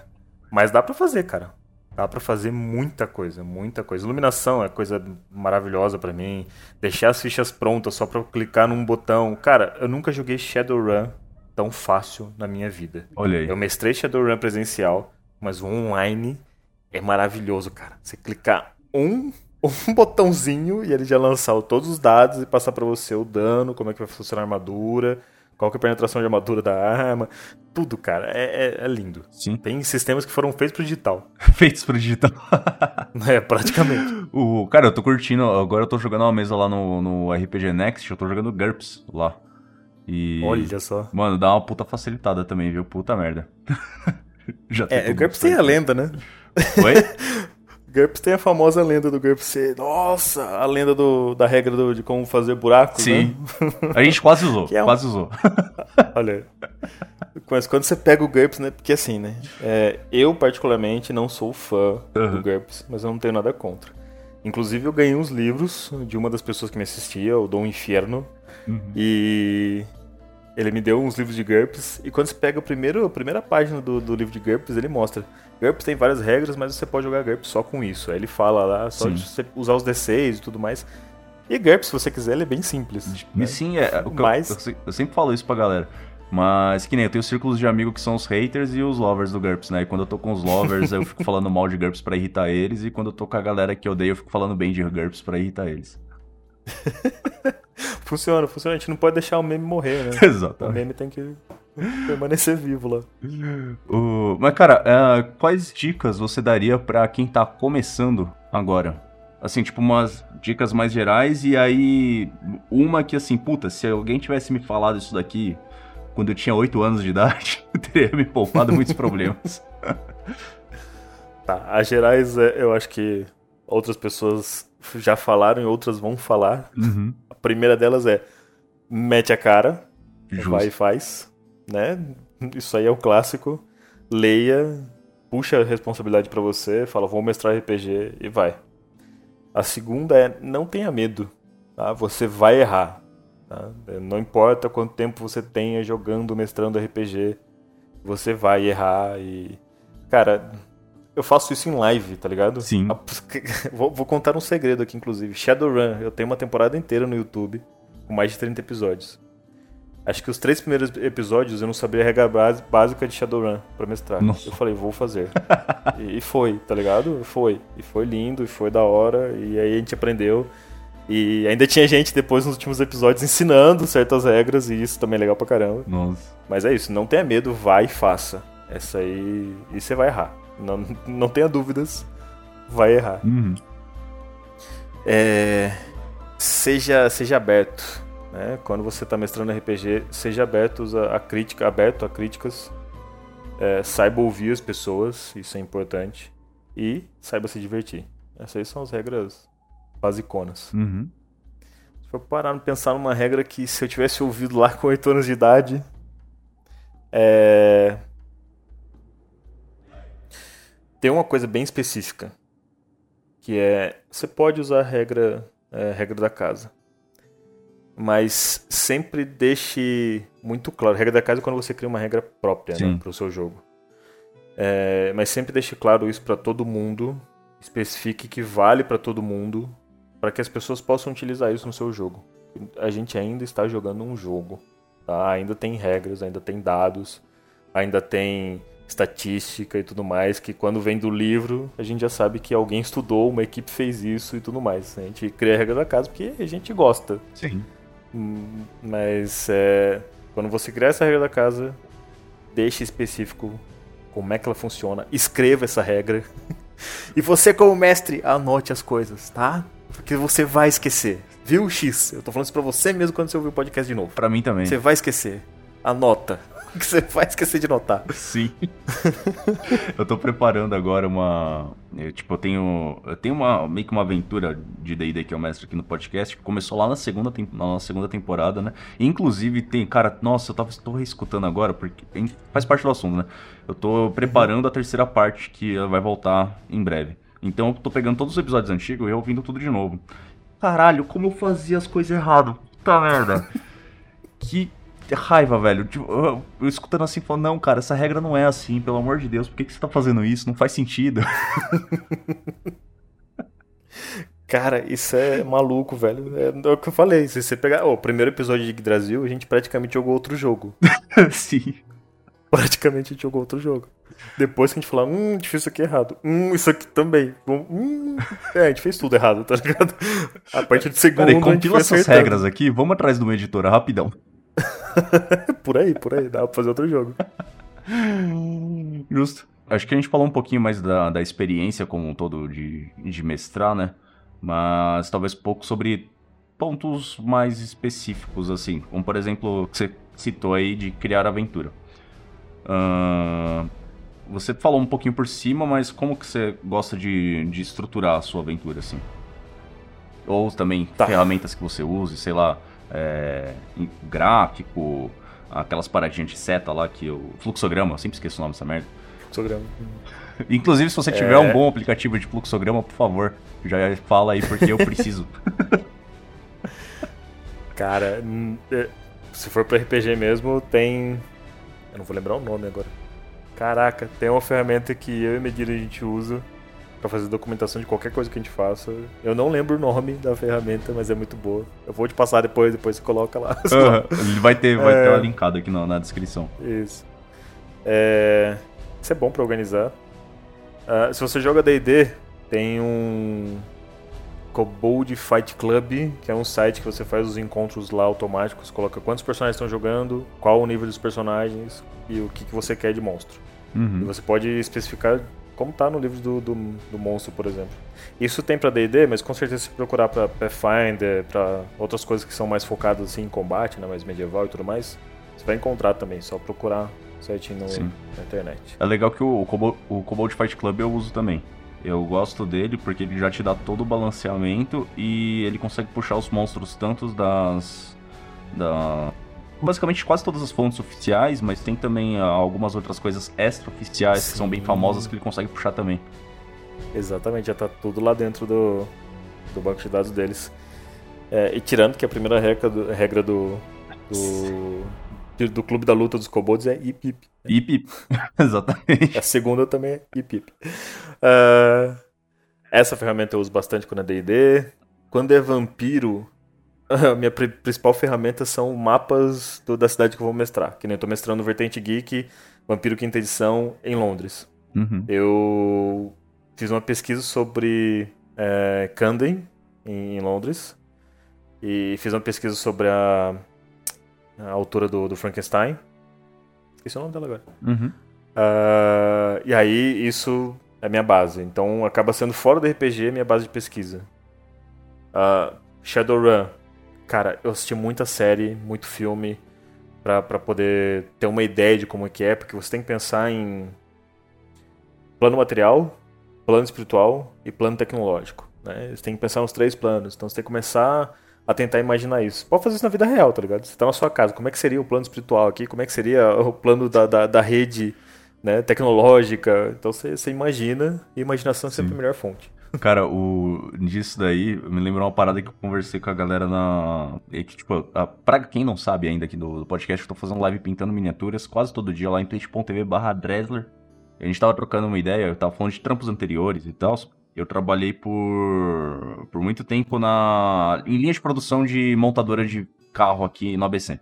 Speaker 2: Mas dá pra fazer, cara. Dá pra fazer muita coisa, muita coisa. Iluminação é coisa maravilhosa pra mim. Deixar as fichas prontas só pra eu clicar num botão. Cara, eu nunca joguei Shadowrun tão fácil na minha vida.
Speaker 1: Olha aí.
Speaker 2: Eu mestrei Shadowrun presencial, mas o online é maravilhoso, cara. Você clicar um, um botãozinho e ele já lançar todos os dados e passar para você o dano, como é que vai funcionar a armadura, qual que é a penetração de armadura da arma, tudo, cara. É, é, é lindo.
Speaker 1: Sim.
Speaker 2: Tem sistemas que foram feitos pro digital.
Speaker 1: Feitos pro digital.
Speaker 2: é, praticamente.
Speaker 1: o, cara, eu tô curtindo. Agora eu tô jogando uma mesa lá no, no RPG Next, eu tô jogando GURPS lá. E.
Speaker 2: Olha só.
Speaker 1: Mano, dá uma puta facilitada também, viu? Puta merda.
Speaker 2: Já é, o GURPS tem a lenda, né?
Speaker 1: Oi?
Speaker 2: GURPS tem a famosa lenda do GURPS ser, nossa, a lenda do, da regra do, de como fazer buracos,
Speaker 1: Sim.
Speaker 2: Né?
Speaker 1: A gente quase usou, é um... quase usou.
Speaker 2: Olha, mas quando você pega o GURPS, né, porque assim, né, é, eu particularmente não sou fã uhum. do GURPS, mas eu não tenho nada contra. Inclusive eu ganhei uns livros de uma das pessoas que me assistia, o Dom Inferno, uhum. e ele me deu uns livros de GURPS, e quando você pega o primeiro, a primeira página do, do livro de GURPS, ele mostra GURPS tem várias regras, mas você pode jogar GURPS só com isso. Aí ele fala lá, só Sim. de você usar os D6 e tudo mais. E GURPS, se você quiser, ele é bem simples.
Speaker 1: Né? Sim, é. Mas... Eu, eu, sempre falo isso pra galera. Mas que nem eu tenho círculos de amigos que são os haters e os lovers do GURPS, né? E quando eu tô com os lovers, eu fico falando mal de GURPS pra irritar eles. E quando eu tô com a galera que odeia, eu fico falando bem de GURPS pra irritar eles.
Speaker 2: funciona, funciona. A gente não pode deixar o meme morrer, né?
Speaker 1: Exatamente.
Speaker 2: O meme tem que permanecer vivo lá.
Speaker 1: Uh, mas, cara, uh, quais dicas você daria para quem tá começando agora? Assim, tipo, umas dicas mais gerais e aí uma que, assim, puta, se alguém tivesse me falado isso daqui quando eu tinha 8 anos de idade, teria me poupado muitos problemas.
Speaker 2: tá, as gerais é, eu acho que outras pessoas já falaram e outras vão falar.
Speaker 1: Uhum.
Speaker 2: A primeira delas é mete a cara,
Speaker 1: Justo.
Speaker 2: vai e faz né? Isso aí é o clássico. Leia, puxa a responsabilidade para você, fala, vou mestrar RPG e vai. A segunda é não tenha medo, tá? Você vai errar. Tá? Não importa quanto tempo você tenha jogando, mestrando RPG, você vai errar e cara, eu faço isso em live, tá ligado?
Speaker 1: Sim.
Speaker 2: Vou, vou, contar um segredo aqui, inclusive. Shadowrun, eu tenho uma temporada inteira no YouTube, com mais de 30 episódios. Acho que os três primeiros episódios eu não sabia a regra básica de Shadowrun pra mestrar.
Speaker 1: Nossa.
Speaker 2: Eu falei, vou fazer. e, foi, tá ligado? Foi. E foi lindo, e foi da hora. E aí a gente aprendeu. E ainda tinha gente depois nos últimos episódios ensinando certas regras, e isso também é legal pra caramba.
Speaker 1: Nossa.
Speaker 2: Mas é isso, não tenha medo, vai e faça. Essa aí. E você vai errar. Não, não tenha dúvidas, vai errar.
Speaker 1: Uhum.
Speaker 2: É... Seja, seja aberto né? Quando você está mestrando RPG, seja aberto a, a crítica, aberto a críticas, é, saiba ouvir as pessoas, isso é importante, e saiba se divertir. Essas aí são as regras basiconas.
Speaker 1: Uhum.
Speaker 2: Se for parar e pensar numa regra que se eu tivesse ouvido lá com 8 anos de idade, é... tem uma coisa bem específica, que é você pode usar a regra, é, regra da casa mas sempre deixe muito claro. A regra da casa é quando você cria uma regra própria né, para o seu jogo. É, mas sempre deixe claro isso para todo mundo, especifique que vale para todo mundo, para que as pessoas possam utilizar isso no seu jogo. A gente ainda está jogando um jogo, tá? ainda tem regras, ainda tem dados, ainda tem estatística e tudo mais, que quando vem do livro, a gente já sabe que alguém estudou, uma equipe fez isso e tudo mais. A gente cria a regra da casa porque a gente gosta.
Speaker 1: Sim.
Speaker 2: Mas é, quando você criar essa regra da casa, deixe específico como é que ela funciona, escreva essa regra. e você, como mestre, anote as coisas, tá? Porque você vai esquecer. Viu, X? Eu tô falando isso pra você mesmo quando você ouvir o podcast de novo.
Speaker 1: Pra mim também.
Speaker 2: Você vai esquecer. Anota. Que você vai esquecer de notar.
Speaker 1: Sim. eu tô preparando agora uma. Eu, tipo, eu tenho. Eu tenho uma, meio que uma aventura de DD que eu mestro aqui no podcast, que começou lá na segunda, na segunda temporada, né? E, inclusive tem. Cara, nossa, eu tava, tô reescutando agora, porque faz parte do assunto, né? Eu tô preparando a terceira parte que vai voltar em breve. Então eu tô pegando todos os episódios antigos e ouvindo tudo de novo. Caralho, como eu fazia as coisas errado. Puta merda. que raiva, velho. Tipo, eu, eu, escutando assim, falando, não, cara, essa regra não é assim, pelo amor de Deus, por que, que você tá fazendo isso? Não faz sentido.
Speaker 2: Cara, isso é maluco, velho. É, é, o que eu falei. Se você pegar oh, o primeiro episódio de Brasil, a gente praticamente jogou outro jogo.
Speaker 1: Sim.
Speaker 2: praticamente a gente jogou outro jogo. Depois que a gente falou, hum, a gente fez isso aqui errado. Hum, isso aqui também. Hum, é, a gente fez tudo errado, tá ligado? A partir de segundo. Peraí,
Speaker 1: compila essas regras aqui, vamos atrás de uma editora, rapidão.
Speaker 2: por aí, por aí, dá pra fazer outro jogo.
Speaker 1: Justo. Acho que a gente falou um pouquinho mais da, da experiência como um todo de, de mestrar, né? Mas talvez pouco sobre pontos mais específicos, assim. Como, por exemplo, que você citou aí de criar aventura. Uh, você falou um pouquinho por cima, mas como que você gosta de, de estruturar a sua aventura, assim? Ou também tá. ferramentas que você use, sei lá, é, gráfico, aquelas paradinhas de seta lá que o fluxograma, eu sempre esqueço o nome dessa merda.
Speaker 2: Fluxograma.
Speaker 1: Inclusive, se você tiver é... um bom aplicativo de fluxograma, por favor, já fala aí porque eu preciso.
Speaker 2: Cara, é, se for para RPG mesmo, tem. Eu não vou lembrar o nome agora. Caraca, tem uma ferramenta que eu e Medida a gente usa para fazer documentação de qualquer coisa que a gente faça. Eu não lembro o nome da ferramenta, mas é muito boa. Eu vou te passar depois, depois você coloca lá.
Speaker 1: Uhum. Vai ter, vai é... ter uma linkada aqui na, na descrição.
Speaker 2: Isso. É... Isso é bom para organizar. Uh, se você joga D&D, tem um Kobold Fight Club, que é um site que você faz os encontros lá automáticos, coloca quantos personagens estão jogando, qual o nível dos personagens e o que, que você quer de monstro. Uhum. E você pode especificar como tá no livro do, do, do monstro, por exemplo. Isso tem para D&D, mas com certeza se procurar para Pathfinder, para outras coisas que são mais focadas assim, em combate, né, mais medieval e tudo mais, você vai encontrar também, só procurar certinho no, na internet.
Speaker 1: É legal que o, o, Kobold Fight Club eu uso também. Eu gosto dele porque ele já te dá todo o balanceamento e ele consegue puxar os monstros tanto das. da. Basicamente quase todas as fontes oficiais, mas tem também ah, algumas outras coisas extra-oficiais que são bem famosas que ele consegue puxar também.
Speaker 2: Exatamente, já tá tudo lá dentro do, do banco de dados deles. É, e tirando que a primeira regra do, regra do, do, do Clube da Luta dos Kobolds é ip ip.
Speaker 1: Ip ip, exatamente.
Speaker 2: A segunda também é ip ip. Uh, essa ferramenta eu uso bastante quando é D&D. Quando é vampiro, a minha principal ferramenta são mapas do, da cidade que eu vou mestrar. Que nem eu tô mestrando Vertente Geek, Vampiro Quinta Edição, em Londres. Uhum. Eu fiz uma pesquisa sobre é, Camden, em, em, Londres. E fiz uma pesquisa sobre a, a autora do, do Frankenstein. Esqueci o nome dela agora. Uhum. Uh, e aí, isso é minha base. Então acaba sendo fora do RPG minha base de pesquisa. Uh, Shadowrun. Cara, eu assisti muita série, muito filme para poder ter uma ideia de como é que é, porque você tem que pensar em plano material, plano espiritual e plano tecnológico. Né? Você tem que pensar nos três planos. Então você tem que começar a tentar imaginar isso. Pode fazer isso na vida real, tá ligado? Você tá na sua casa, como é que seria o plano espiritual aqui? Como é que seria o plano da, da, da rede né, tecnológica. Então você imagina, e imaginação é sempre a melhor fonte.
Speaker 1: Cara, o disso daí, me lembrou uma parada que eu conversei com a galera na. E que, tipo, a... pra quem não sabe ainda aqui do, do podcast, eu tô fazendo live pintando miniaturas quase todo dia lá em twitch.tv barra Dresler. A gente tava trocando uma ideia, eu tava falando de trampos anteriores e tal. Eu trabalhei por, por muito tempo na em linha de produção de montadora de carro aqui no ABC.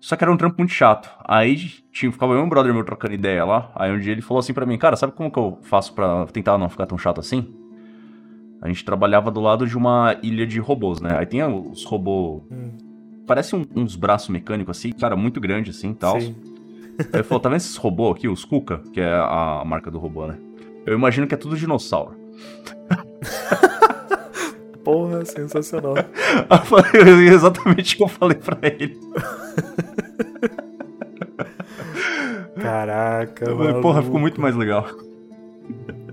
Speaker 1: Só que era um trampo muito chato. Aí tinha, ficava eu e um brother meu trocando ideia lá. Aí um dia ele falou assim para mim, cara, sabe como que eu faço para tentar não ficar tão chato assim? A gente trabalhava do lado de uma ilha de robôs, né? Aí tem os robôs. Hum. Parece um, uns braços mecânicos assim, cara, muito grande assim e tal. Aí ele falou, tá vendo esses robôs aqui, os Kuka, que é a marca do robô, né? Eu imagino que é tudo dinossauro.
Speaker 2: Porra, sensacional.
Speaker 1: exatamente o que eu falei pra ele.
Speaker 2: Caraca,
Speaker 1: mano. Porra, ficou muito mais legal.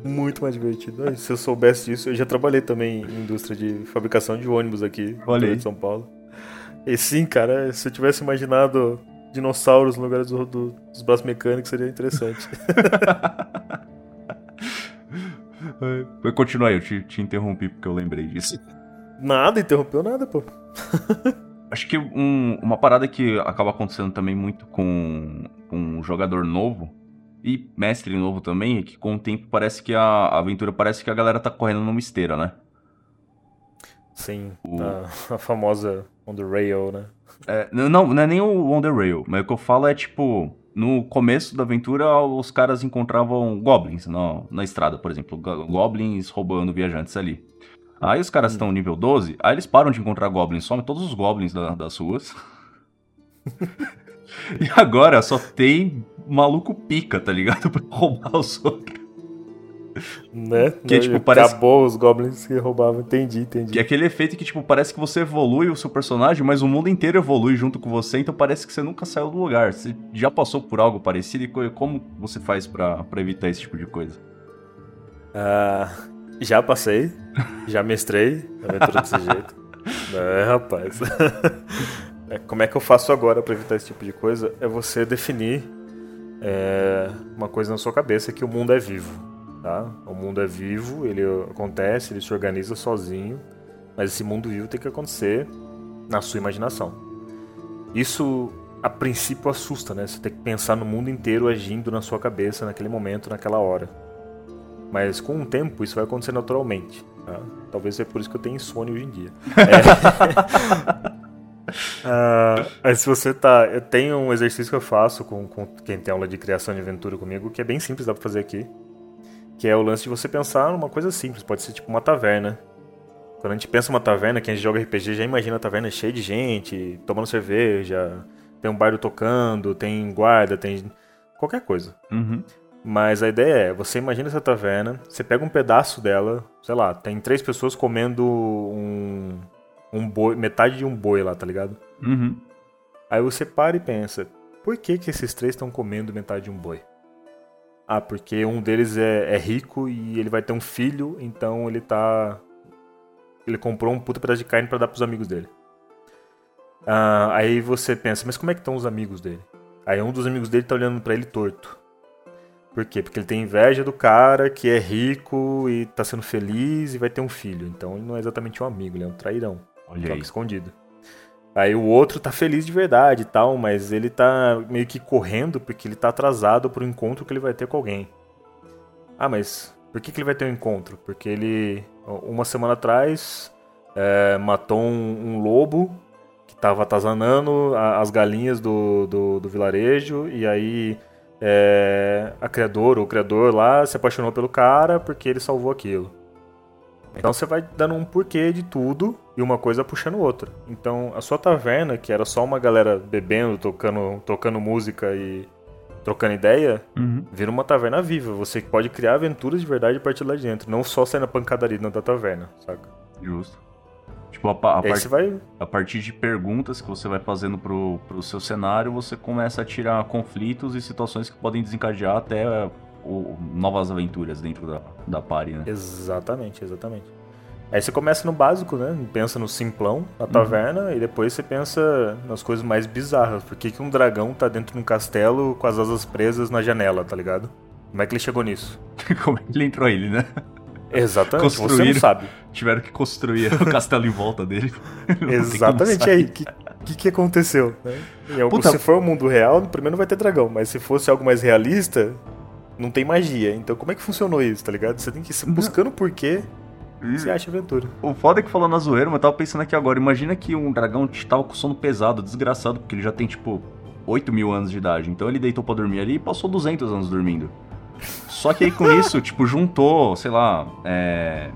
Speaker 2: Muito mais divertido. Se eu soubesse disso, eu já trabalhei também em indústria de fabricação de ônibus aqui
Speaker 1: Olha
Speaker 2: de São Paulo. E sim, cara, se eu tivesse imaginado dinossauros no lugar do, do, dos braços mecânicos, seria interessante.
Speaker 1: Continua aí, eu te, te interrompi porque eu lembrei disso.
Speaker 2: Nada, interrompeu nada, pô.
Speaker 1: Acho que um, uma parada que acaba acontecendo também muito com, com um jogador novo e mestre novo também é que com o tempo parece que a, a aventura parece que a galera tá correndo numa esteira, né?
Speaker 2: Sim, o... a, a, famosa on the rail, né?
Speaker 1: É, não, não é nem o on the rail, mas o que eu falo é tipo no começo da aventura os caras encontravam goblins na, na estrada, por exemplo. Goblins roubando viajantes ali. Aí os caras estão hum. nível 12, aí eles param de encontrar goblins, somem todos os goblins da, das ruas. e agora só tem maluco pica, tá ligado? Pra roubar os outros.
Speaker 2: Né? Que, tipo, parece... Acabou os goblins que roubavam, entendi, entendi.
Speaker 1: Que é aquele efeito que, tipo, parece que você evolui o seu personagem, mas o mundo inteiro evolui junto com você, então parece que você nunca saiu do lugar. Você já passou por algo parecido e como você faz para evitar esse tipo de coisa?
Speaker 2: Ah, já passei, já mestrei aventura desse jeito. É, rapaz. É, como é que eu faço agora para evitar esse tipo de coisa? É você definir é, uma coisa na sua cabeça que o mundo é vivo, tá? O mundo é vivo, ele acontece, ele se organiza sozinho, mas esse mundo vivo tem que acontecer na sua imaginação. Isso a princípio assusta, né? Você tem que pensar no mundo inteiro agindo na sua cabeça naquele momento, naquela hora. Mas com o tempo isso vai acontecer naturalmente. Tá? Talvez seja por isso que eu tenho insônia hoje em dia. É... Uh, se você tá. Eu tenho um exercício que eu faço com, com quem tem aula de criação de aventura comigo, que é bem simples, dá pra fazer aqui. Que é o lance de você pensar numa coisa simples, pode ser tipo uma taverna. Quando a gente pensa uma taverna, quem joga RPG já imagina a taverna cheia de gente, tomando cerveja, tem um bardo tocando, tem guarda, tem qualquer coisa.
Speaker 1: Uhum.
Speaker 2: Mas a ideia é, você imagina essa taverna, você pega um pedaço dela, sei lá, tem três pessoas comendo um, um boi, metade de um boi lá, tá ligado?
Speaker 1: Uhum.
Speaker 2: Aí você para e pensa, por que que esses três estão comendo metade de um boi? Ah, porque um deles é, é, rico e ele vai ter um filho, então ele tá. Ele comprou um puta pedaço de carne para dar pros amigos dele. Ah, aí você pensa, mas como é que estão os amigos dele? Aí um dos amigos dele tá olhando para ele torto. Por quê? Porque ele tem inveja do cara que é rico e tá sendo feliz e vai ter um filho. Então ele não é exatamente um amigo, ele é um trairão.
Speaker 1: Olha aí.
Speaker 2: escondido. Aí o outro tá feliz de verdade e tal, mas ele tá meio que correndo porque ele tá atrasado pro encontro que ele vai ter com alguém. Ah, mas por que, que ele vai ter um encontro? Porque ele, uma semana atrás, é, matou um, um, lobo que tava atazanando as galinhas do, do, do vilarejo, e aí é, a criadora, o criador lá, se apaixonou pelo cara porque ele salvou aquilo. Então você vai dando um porquê de tudo e uma coisa puxando outra. Então a sua taverna, que era só uma galera bebendo, tocando, tocando música e trocando ideia,
Speaker 1: uhum.
Speaker 2: vira uma taverna viva. Você pode criar aventuras de verdade a partir lá de dentro, não só sair na pancadaria da taverna, saca?
Speaker 1: Justo. Tipo, a, a, part...
Speaker 2: vai...
Speaker 1: a partir de perguntas que você vai fazendo pro, pro seu cenário, você começa a tirar conflitos e situações que podem desencadear até o, novas aventuras dentro da, da party, né?
Speaker 2: Exatamente, exatamente. Aí você começa no básico, né? Pensa no simplão, na taverna, uhum. e depois você pensa nas coisas mais bizarras. Por que, que um dragão tá dentro de um castelo com as asas presas na janela, tá ligado? Como é que ele chegou nisso?
Speaker 1: Como é que ele entrou ele, né?
Speaker 2: Exatamente, você não sabe.
Speaker 1: Tiveram que construir o castelo em volta dele.
Speaker 2: Exatamente aí. O que, que, que, aconteceu? Né? Puta... Se for o mundo real, primeiro não vai ter dragão, mas se fosse algo mais realista, não tem magia. Então como é que funcionou isso, tá ligado? Você tem que ir buscando por quê você acha aventura.
Speaker 1: O foda é que falou na zoeira, mas eu tava pensando aqui agora. Imagina que um dragão tava com sono pesado, desgraçado, porque ele já tem, tipo, 8 mil anos de idade. Então ele deitou pra dormir ali e passou 200 anos dormindo. Só que aí com isso, tipo, juntou, sei lá, é,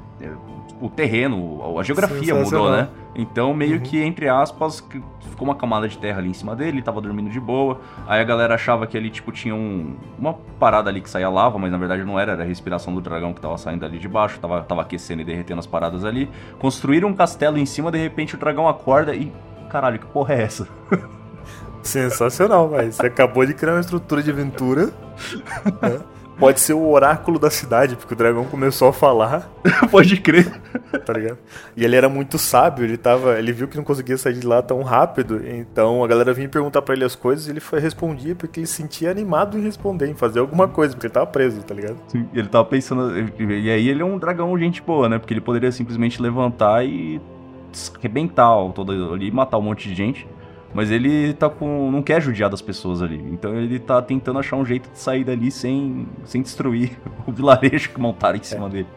Speaker 1: o terreno, a geografia mudou, né? Então, meio uhum. que, entre aspas, ficou uma camada de terra ali em cima dele, tava dormindo de boa. Aí a galera achava que ele, tipo, tinha um, uma parada ali que saía lava, mas na verdade não era, era a respiração do dragão que tava saindo ali de baixo, tava, tava aquecendo e derretendo as paradas ali. Construíram um castelo em cima, de repente o dragão acorda e. Caralho, que porra é essa?
Speaker 2: Sensacional, velho. Você acabou de criar uma estrutura de aventura. Né? Pode ser o oráculo da cidade, porque o dragão começou a falar.
Speaker 1: Pode crer.
Speaker 2: Tá ligado? E ele era muito sábio, ele tava. Ele viu que não conseguia sair de lá tão rápido. Então a galera vinha perguntar para ele as coisas e ele foi, respondia porque ele se sentia animado em responder, em fazer alguma coisa, porque ele tava preso, tá ligado?
Speaker 1: Sim, ele tava pensando. E aí ele é um dragão gente boa, né? Porque ele poderia simplesmente levantar e arrebentar todo ali e matar um monte de gente. Mas ele tá com. não quer judiar das pessoas ali. Então ele tá tentando achar um jeito de sair dali sem, sem destruir o vilarejo que montaram em cima é. dele.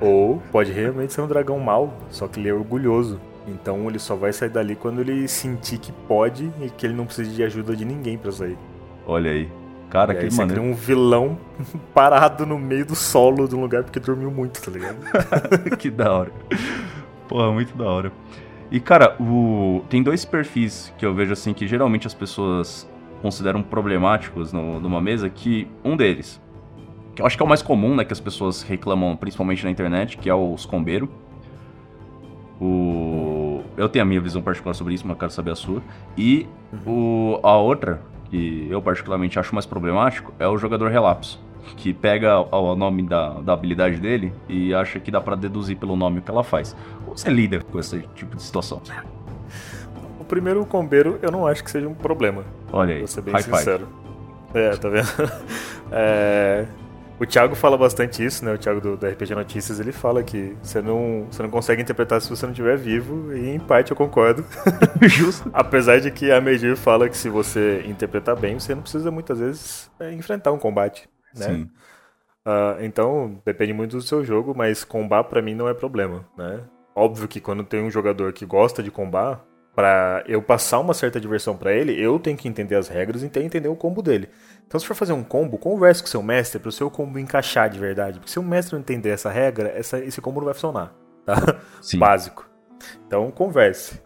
Speaker 2: Ou pode realmente ser um dragão mau, só que ele é orgulhoso. Então ele só vai sair dali quando ele sentir que pode e que ele não precisa de ajuda de ninguém para sair.
Speaker 1: Olha aí. Cara,
Speaker 2: e
Speaker 1: que
Speaker 2: aí você
Speaker 1: maneiro.
Speaker 2: cria um vilão parado no meio do solo de um lugar porque dormiu muito, tá ligado?
Speaker 1: que da hora. Porra, muito da hora. E, cara, o... tem dois perfis que eu vejo assim que geralmente as pessoas consideram problemáticos no, numa mesa, que um deles, que eu acho que é o mais comum, né, que as pessoas reclamam principalmente na internet, que é os combeiro. O... Eu tenho a minha visão particular sobre isso, mas quero saber a sua. E o... a outra, que eu particularmente acho mais problemático, é o jogador relapso. Que pega o nome da, da habilidade dele e acha que dá pra deduzir pelo nome o que ela faz. Como você lida com esse tipo de situação?
Speaker 2: O primeiro combeiro eu não acho que seja um problema.
Speaker 1: Olha aí,
Speaker 2: Vou ser bem
Speaker 1: high
Speaker 2: sincero. É, tá vendo? É, o Thiago fala bastante isso, né? O Thiago do, do RPG Notícias, ele fala que você não, você não consegue interpretar se você não estiver vivo, e em parte eu concordo.
Speaker 1: five. Justo.
Speaker 2: Apesar de que a Medir fala que se você interpretar bem, você não precisa muitas vezes é, enfrentar um combate, né?
Speaker 1: Sim.
Speaker 2: Ah, então, depende muito do seu jogo, mas combar pra mim não é problema, né? Óbvio que quando tem um jogador que gosta de combar, pra eu passar uma certa diversão pra ele, eu tenho que entender as regras e entender o combo dele. Então, se for fazer um combo, converse com o seu mestre pro seu combo encaixar de verdade. Porque se o mestre não entender essa regra, essa- esse combo não vai funcionar, tá?
Speaker 1: Sim.
Speaker 2: Básico. Então, converse.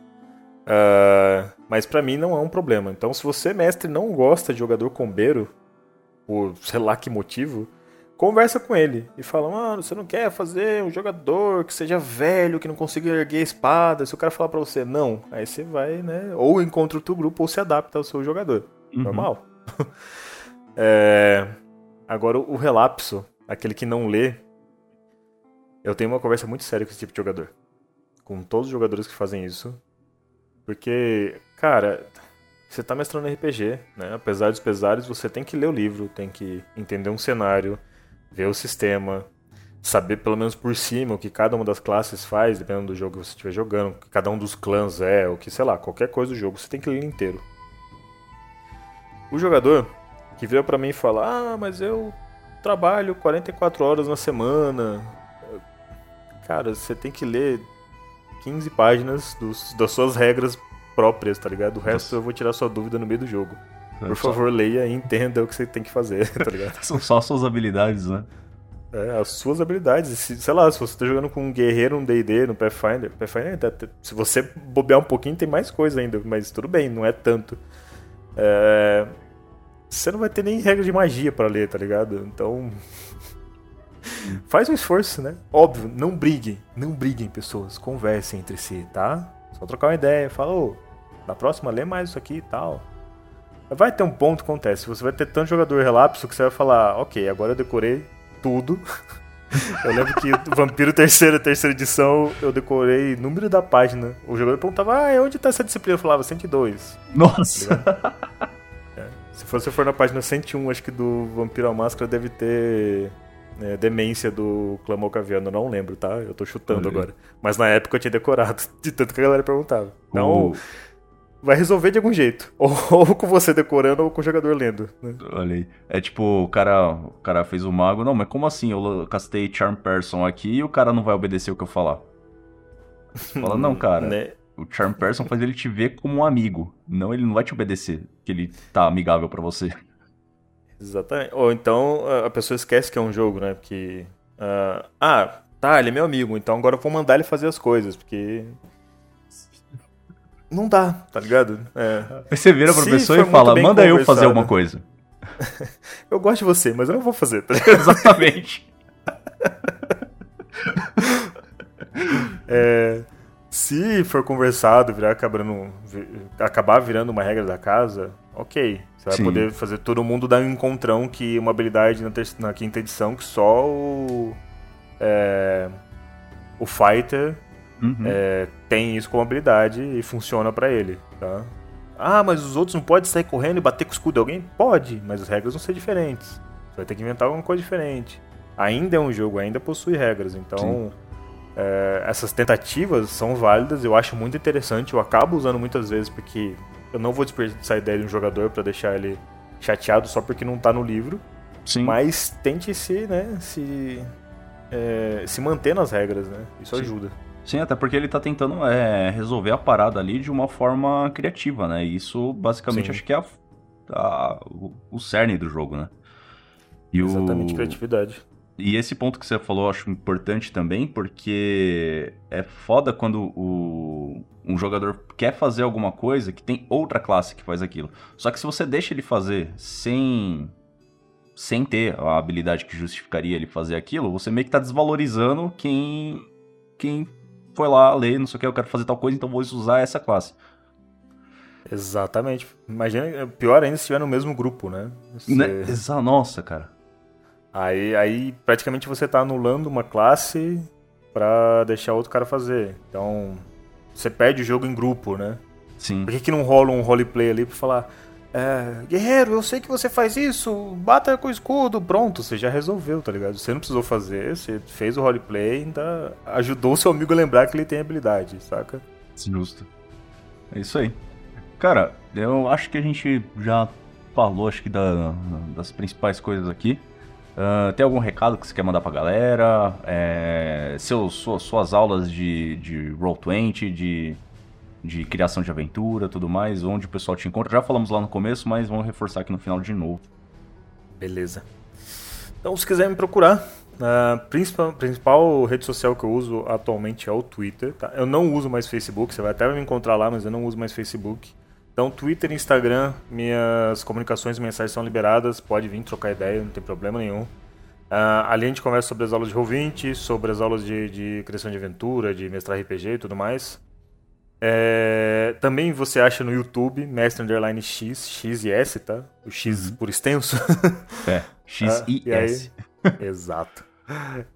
Speaker 2: Ah, mas pra mim não é um problema. Então, se você, mestre, não gosta de jogador combeiro, por sei lá que motivo, conversa com ele e fala: Mano, você não quer fazer um jogador que seja velho, que não consiga erguer a espada? Se o cara falar pra você não, aí você vai, né? Ou encontra outro grupo ou se adapta ao seu jogador.
Speaker 1: Uhum.
Speaker 2: Normal. É, Agora, o relapso, aquele que não lê, eu tenho uma conversa muito séria com esse tipo de jogador. Com todos os jogadores que fazem isso. Porque, cara, você tá mestrando RPG, né? Apesar dos pesares, você tem que ler o livro, tem que entender um cenário, ver o sistema, saber pelo menos por cima o que cada uma das classes faz, dependendo do jogo que você estiver jogando, o que cada um dos clãs é, o que, sei lá, qualquer coisa do jogo, você tem que ler inteiro. O jogador que vira pra mim e Ah, mas eu trabalho 44 horas na semana. Cara, você tem que ler 15 páginas dos- das suas regras próprias, tá ligado? O resto
Speaker 1: Nossa.
Speaker 2: eu vou tirar sua dúvida no meio do jogo. Por
Speaker 1: Só-
Speaker 2: favor, leia e entenda o que você tem que fazer, tá ligado?
Speaker 1: São só as suas habilidades, né?
Speaker 2: É, as suas habilidades. Se- sei lá, se você tá jogando com um guerreiro, um D&D, no Pathfinder, Pathfinder se você bobear um pouquinho, tem mais coisa ainda, mas tudo bem, não é tanto. É, você não vai ter nem regra de magia pra ler, tá ligado? Então... Faz um esforço, né? Óbvio, não briguem. Não briguem, pessoas. Conversem entre si, tá? Só trocar uma ideia. Fala, ô, na próxima lê mais isso aqui e tal. Vai ter um ponto que acontece. Você vai ter tanto jogador relapso que você vai falar, ok, agora eu decorei tudo. eu lembro que Vampiro terceira, terceira edição, eu decorei número da página. O jogador perguntava, ah, onde tá essa disciplina? Eu falava, 102.
Speaker 1: Nossa!
Speaker 2: Se você for na página 101, acho que do Vampiro à Máscara deve ter né, demência do Clamor Caviano, não lembro, tá? Eu tô chutando
Speaker 1: Olha
Speaker 2: agora. Mas na época eu tinha decorado, de tanto que a galera perguntava. Então,
Speaker 1: O-
Speaker 2: vai resolver de algum jeito. Ou, ou com você decorando ou com o jogador lendo. né?
Speaker 1: Olha aí. É tipo, o cara, o cara fez o mago. Não, mas como assim? Eu castei Charm Person aqui e o cara não vai obedecer o que eu falar. Fala, não, cara.
Speaker 2: Né?
Speaker 1: O Charm Person faz ele te ver como um amigo. Não, ele não vai te obedecer. Que ele tá amigável pra você.
Speaker 2: Exatamente. Ou então a- pessoa esquece que é um jogo, né? Porque. ah, ah, tá, ele é meu amigo, então agora eu vou mandar ele fazer as coisas, porque. Não dá, tá ligado? É.
Speaker 1: Você vira pra
Speaker 2: Se
Speaker 1: pessoa e fala, manda eu fazer alguma coisa.
Speaker 2: Eu gosto de você, mas eu não vou fazer, tá ligado?
Speaker 1: Exatamente.
Speaker 2: É, se for conversado, virar acabando, acabar virando uma regra da casa, ok. Você vai
Speaker 1: Sim.
Speaker 2: poder fazer todo mundo dar um encontrão que uma habilidade na, na quinta edição que só o. é, o fighter
Speaker 1: Uhum.
Speaker 2: é, tem isso como habilidade e funciona pra ele, tá? Ah, mas os outros não podem sair correndo e bater com o escudo de alguém? Pode, mas as regras vão ser diferentes. Você vai ter que inventar alguma coisa diferente. Ainda é um jogo, ainda possui regras, então é, essas tentativas são válidas, eu acho muito interessante, eu acabo usando muitas vezes porque eu não vou desperdiçar a ideia de um jogador pra deixar ele chateado só porque não tá no livro,
Speaker 1: Sim.
Speaker 2: mas tente se, né, se, é, se manter nas regras, né? Isso
Speaker 1: Sim.
Speaker 2: ajuda.
Speaker 1: Sim, até porque ele tá tentando é, resolver a parada ali de uma forma criativa, né? E isso, basicamente,
Speaker 2: Sim.
Speaker 1: acho que é a, a, o, o cerne do jogo, né?
Speaker 2: E Exatamente, o... criatividade.
Speaker 1: E esse ponto que você falou eu acho importante também, porque é foda quando o, um jogador quer fazer alguma coisa que tem outra classe que faz aquilo. Só que se você deixa ele fazer sem sem ter a habilidade que justificaria ele fazer aquilo, você meio que tá desvalorizando quem quem foi lá ler, não sei o que, eu quero fazer tal coisa, então vou usar essa classe.
Speaker 2: Exatamente. Imagina, é pior ainda se estiver no mesmo grupo, né?
Speaker 1: Você... né? Nossa, cara.
Speaker 2: Aí, aí praticamente você tá anulando uma classe para deixar outro cara fazer. Então, você perde o jogo em grupo, né?
Speaker 1: Sim.
Speaker 2: Por que, que não rola um roleplay ali pra falar. É, guerreiro, eu sei que você faz isso, bata com o escudo, pronto, você já resolveu, tá ligado? Você não precisou fazer, você fez o roleplay e ainda ajudou seu amigo a lembrar que ele tem habilidade, saca?
Speaker 1: Justo. É isso aí. Cara, eu acho que a gente já falou, acho que da, das principais coisas aqui. Uh, tem algum recado que você quer mandar pra galera? É, seus, suas, suas aulas de, de Roll20, de, de criação de aventura, tudo mais, onde o pessoal te encontra. Já falamos lá no começo, mas vamos reforçar aqui no final de novo.
Speaker 2: Beleza. Então, se quiser me procurar, a principal, principal rede social que eu uso atualmente é o Twitter. Tá? Eu não uso mais Facebook, você vai até me encontrar lá, mas eu não uso mais Facebook. Então, Twitter e Instagram, minhas comunicações e mensagens são liberadas, pode vir trocar ideia, não tem problema nenhum. Uh, ali a gente conversa sobre as aulas de Roll20, sobre as aulas de, de criação de aventura, de mestrar RPG e tudo mais. É, também você acha no YouTube, Mestre Underline X, X e S, tá? O X uhum. por extenso.
Speaker 1: É, X e, e S.
Speaker 2: exato.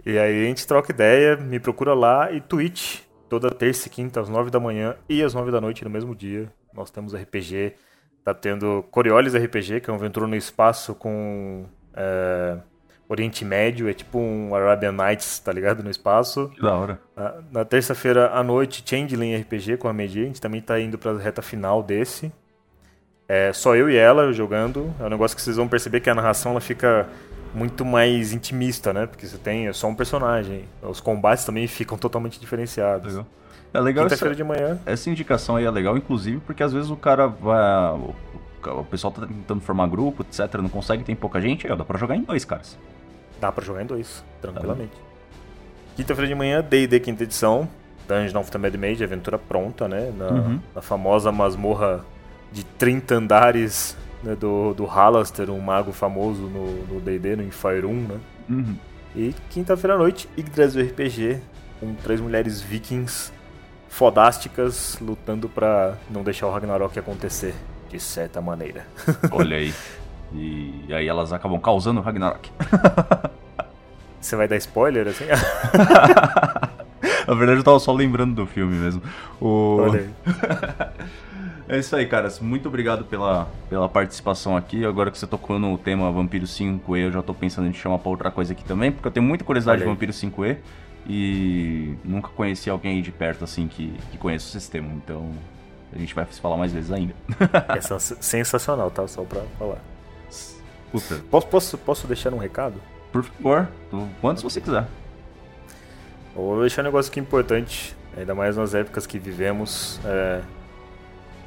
Speaker 2: E aí a gente troca ideia, me procura lá e Twitch, toda terça e quinta às nove da manhã e às nove da noite no mesmo dia. Nós temos RPG, tá tendo Coriolis RPG, que é uma aventura no espaço com é, Oriente Médio, é tipo um Arabian Nights, tá ligado? No espaço.
Speaker 1: Que da hora.
Speaker 2: Na, na terça-feira à noite, Changeling RPG com a Medi, a gente também tá indo pra reta final desse. É só eu e ela jogando. É um negócio que vocês vão perceber que a narração ela fica muito mais intimista, né? Porque você tem é só um personagem. Os combates também ficam totalmente diferenciados.
Speaker 1: Legal. É legal
Speaker 2: Quinta-feira de manhã.
Speaker 1: Essa indicação aí é legal, inclusive, porque às vezes o cara vai. O, o pessoal tá tentando formar grupo, etc. Não consegue, tem pouca gente, aí, dá pra jogar em dois, caras.
Speaker 2: Dá pra jogar em dois, tranquilamente. Tá Quinta-feira de manhã, DD quinta edição. Dungeon of the Mad Mage, aventura pronta, né? Na, uhum. na famosa masmorra de 30 andares né, do, do Halaster, um mago famoso no DD, no, no Infire 1, né?
Speaker 1: Uhum.
Speaker 2: E quinta-feira à noite, Yggdrasil RPG, com três mulheres vikings fodásticas lutando para não deixar o Ragnarok acontecer de certa maneira.
Speaker 1: Olha aí. E aí elas acabam causando o Ragnarok.
Speaker 2: Você vai dar spoiler assim?
Speaker 1: Na verdade eu tava só lembrando do filme mesmo. O...
Speaker 2: Olha aí.
Speaker 1: É isso aí, caras. Muito obrigado pela, pela participação aqui. Agora que você tocou no tema Vampiro 5E, eu já tô pensando em te chamar pra outra coisa aqui também, porque eu tenho muita curiosidade de Vampiro 5E e nunca conheci alguém de perto assim que, que conhece o sistema, então a gente vai falar mais vezes ainda.
Speaker 2: é sensacional, tá? Só pra falar.
Speaker 1: Puta.
Speaker 2: Posso, posso, posso deixar um recado?
Speaker 1: Por favor, quantos você quiser.
Speaker 2: Vou deixar um negócio aqui importante, ainda mais nas épocas que vivemos. É...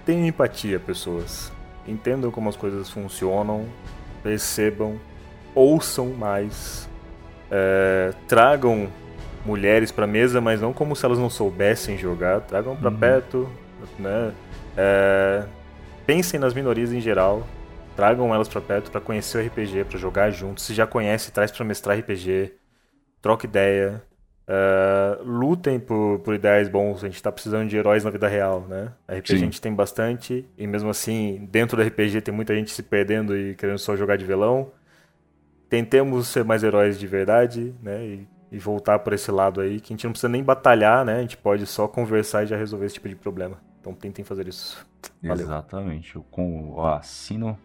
Speaker 2: Tenham empatia, pessoas. Entendam como as coisas funcionam, percebam, ouçam mais, é... tragam mulheres para mesa, mas não como se elas não soubessem jogar. Tragam para uhum. perto, né? É, pensem nas minorias em geral. Tragam elas para perto para conhecer o RPG, para jogar juntos. Se já conhece, traz para mestrar RPG. Troca ideia. Uh, lutem por, por ideais bons. A gente tá precisando de heróis na vida real, né? RPG Sim. a gente tem bastante. E mesmo assim, dentro do RPG tem muita gente se perdendo e querendo só jogar de velão. Tentemos ser mais heróis de verdade, né? E e voltar por esse lado aí, que a gente não precisa nem batalhar, né? A gente pode só conversar e já resolver esse tipo de problema. Então tentem fazer isso.
Speaker 1: Valeu. Exatamente. Eu, com, eu assino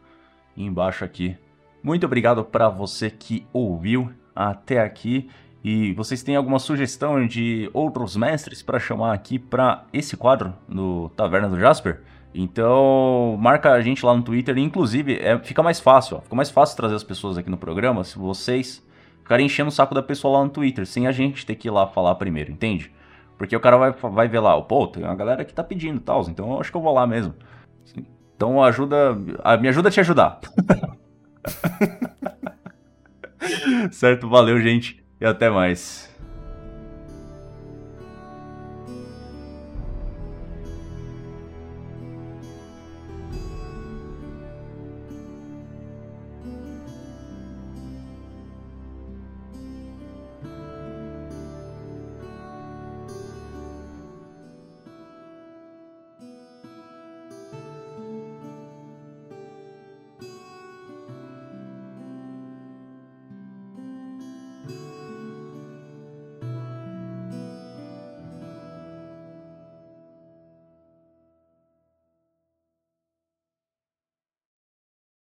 Speaker 1: embaixo aqui. Muito obrigado para você que ouviu até aqui. E vocês têm alguma sugestão de outros mestres para chamar aqui para esse quadro no Taverna do Jasper? Então, marca a gente lá no Twitter. Inclusive, é, fica mais fácil. Ó, fica mais fácil trazer as pessoas aqui no programa se vocês ficarem enchendo o saco da pessoa lá no Twitter, sem a gente ter que ir lá falar primeiro, entende? Porque o cara vai, vai ver lá, pô, tem uma galera que tá pedindo e tal, então eu acho que eu vou lá mesmo. Então Então ajuda. Me ajuda a te ajudar. certo? Valeu, gente. E até mais.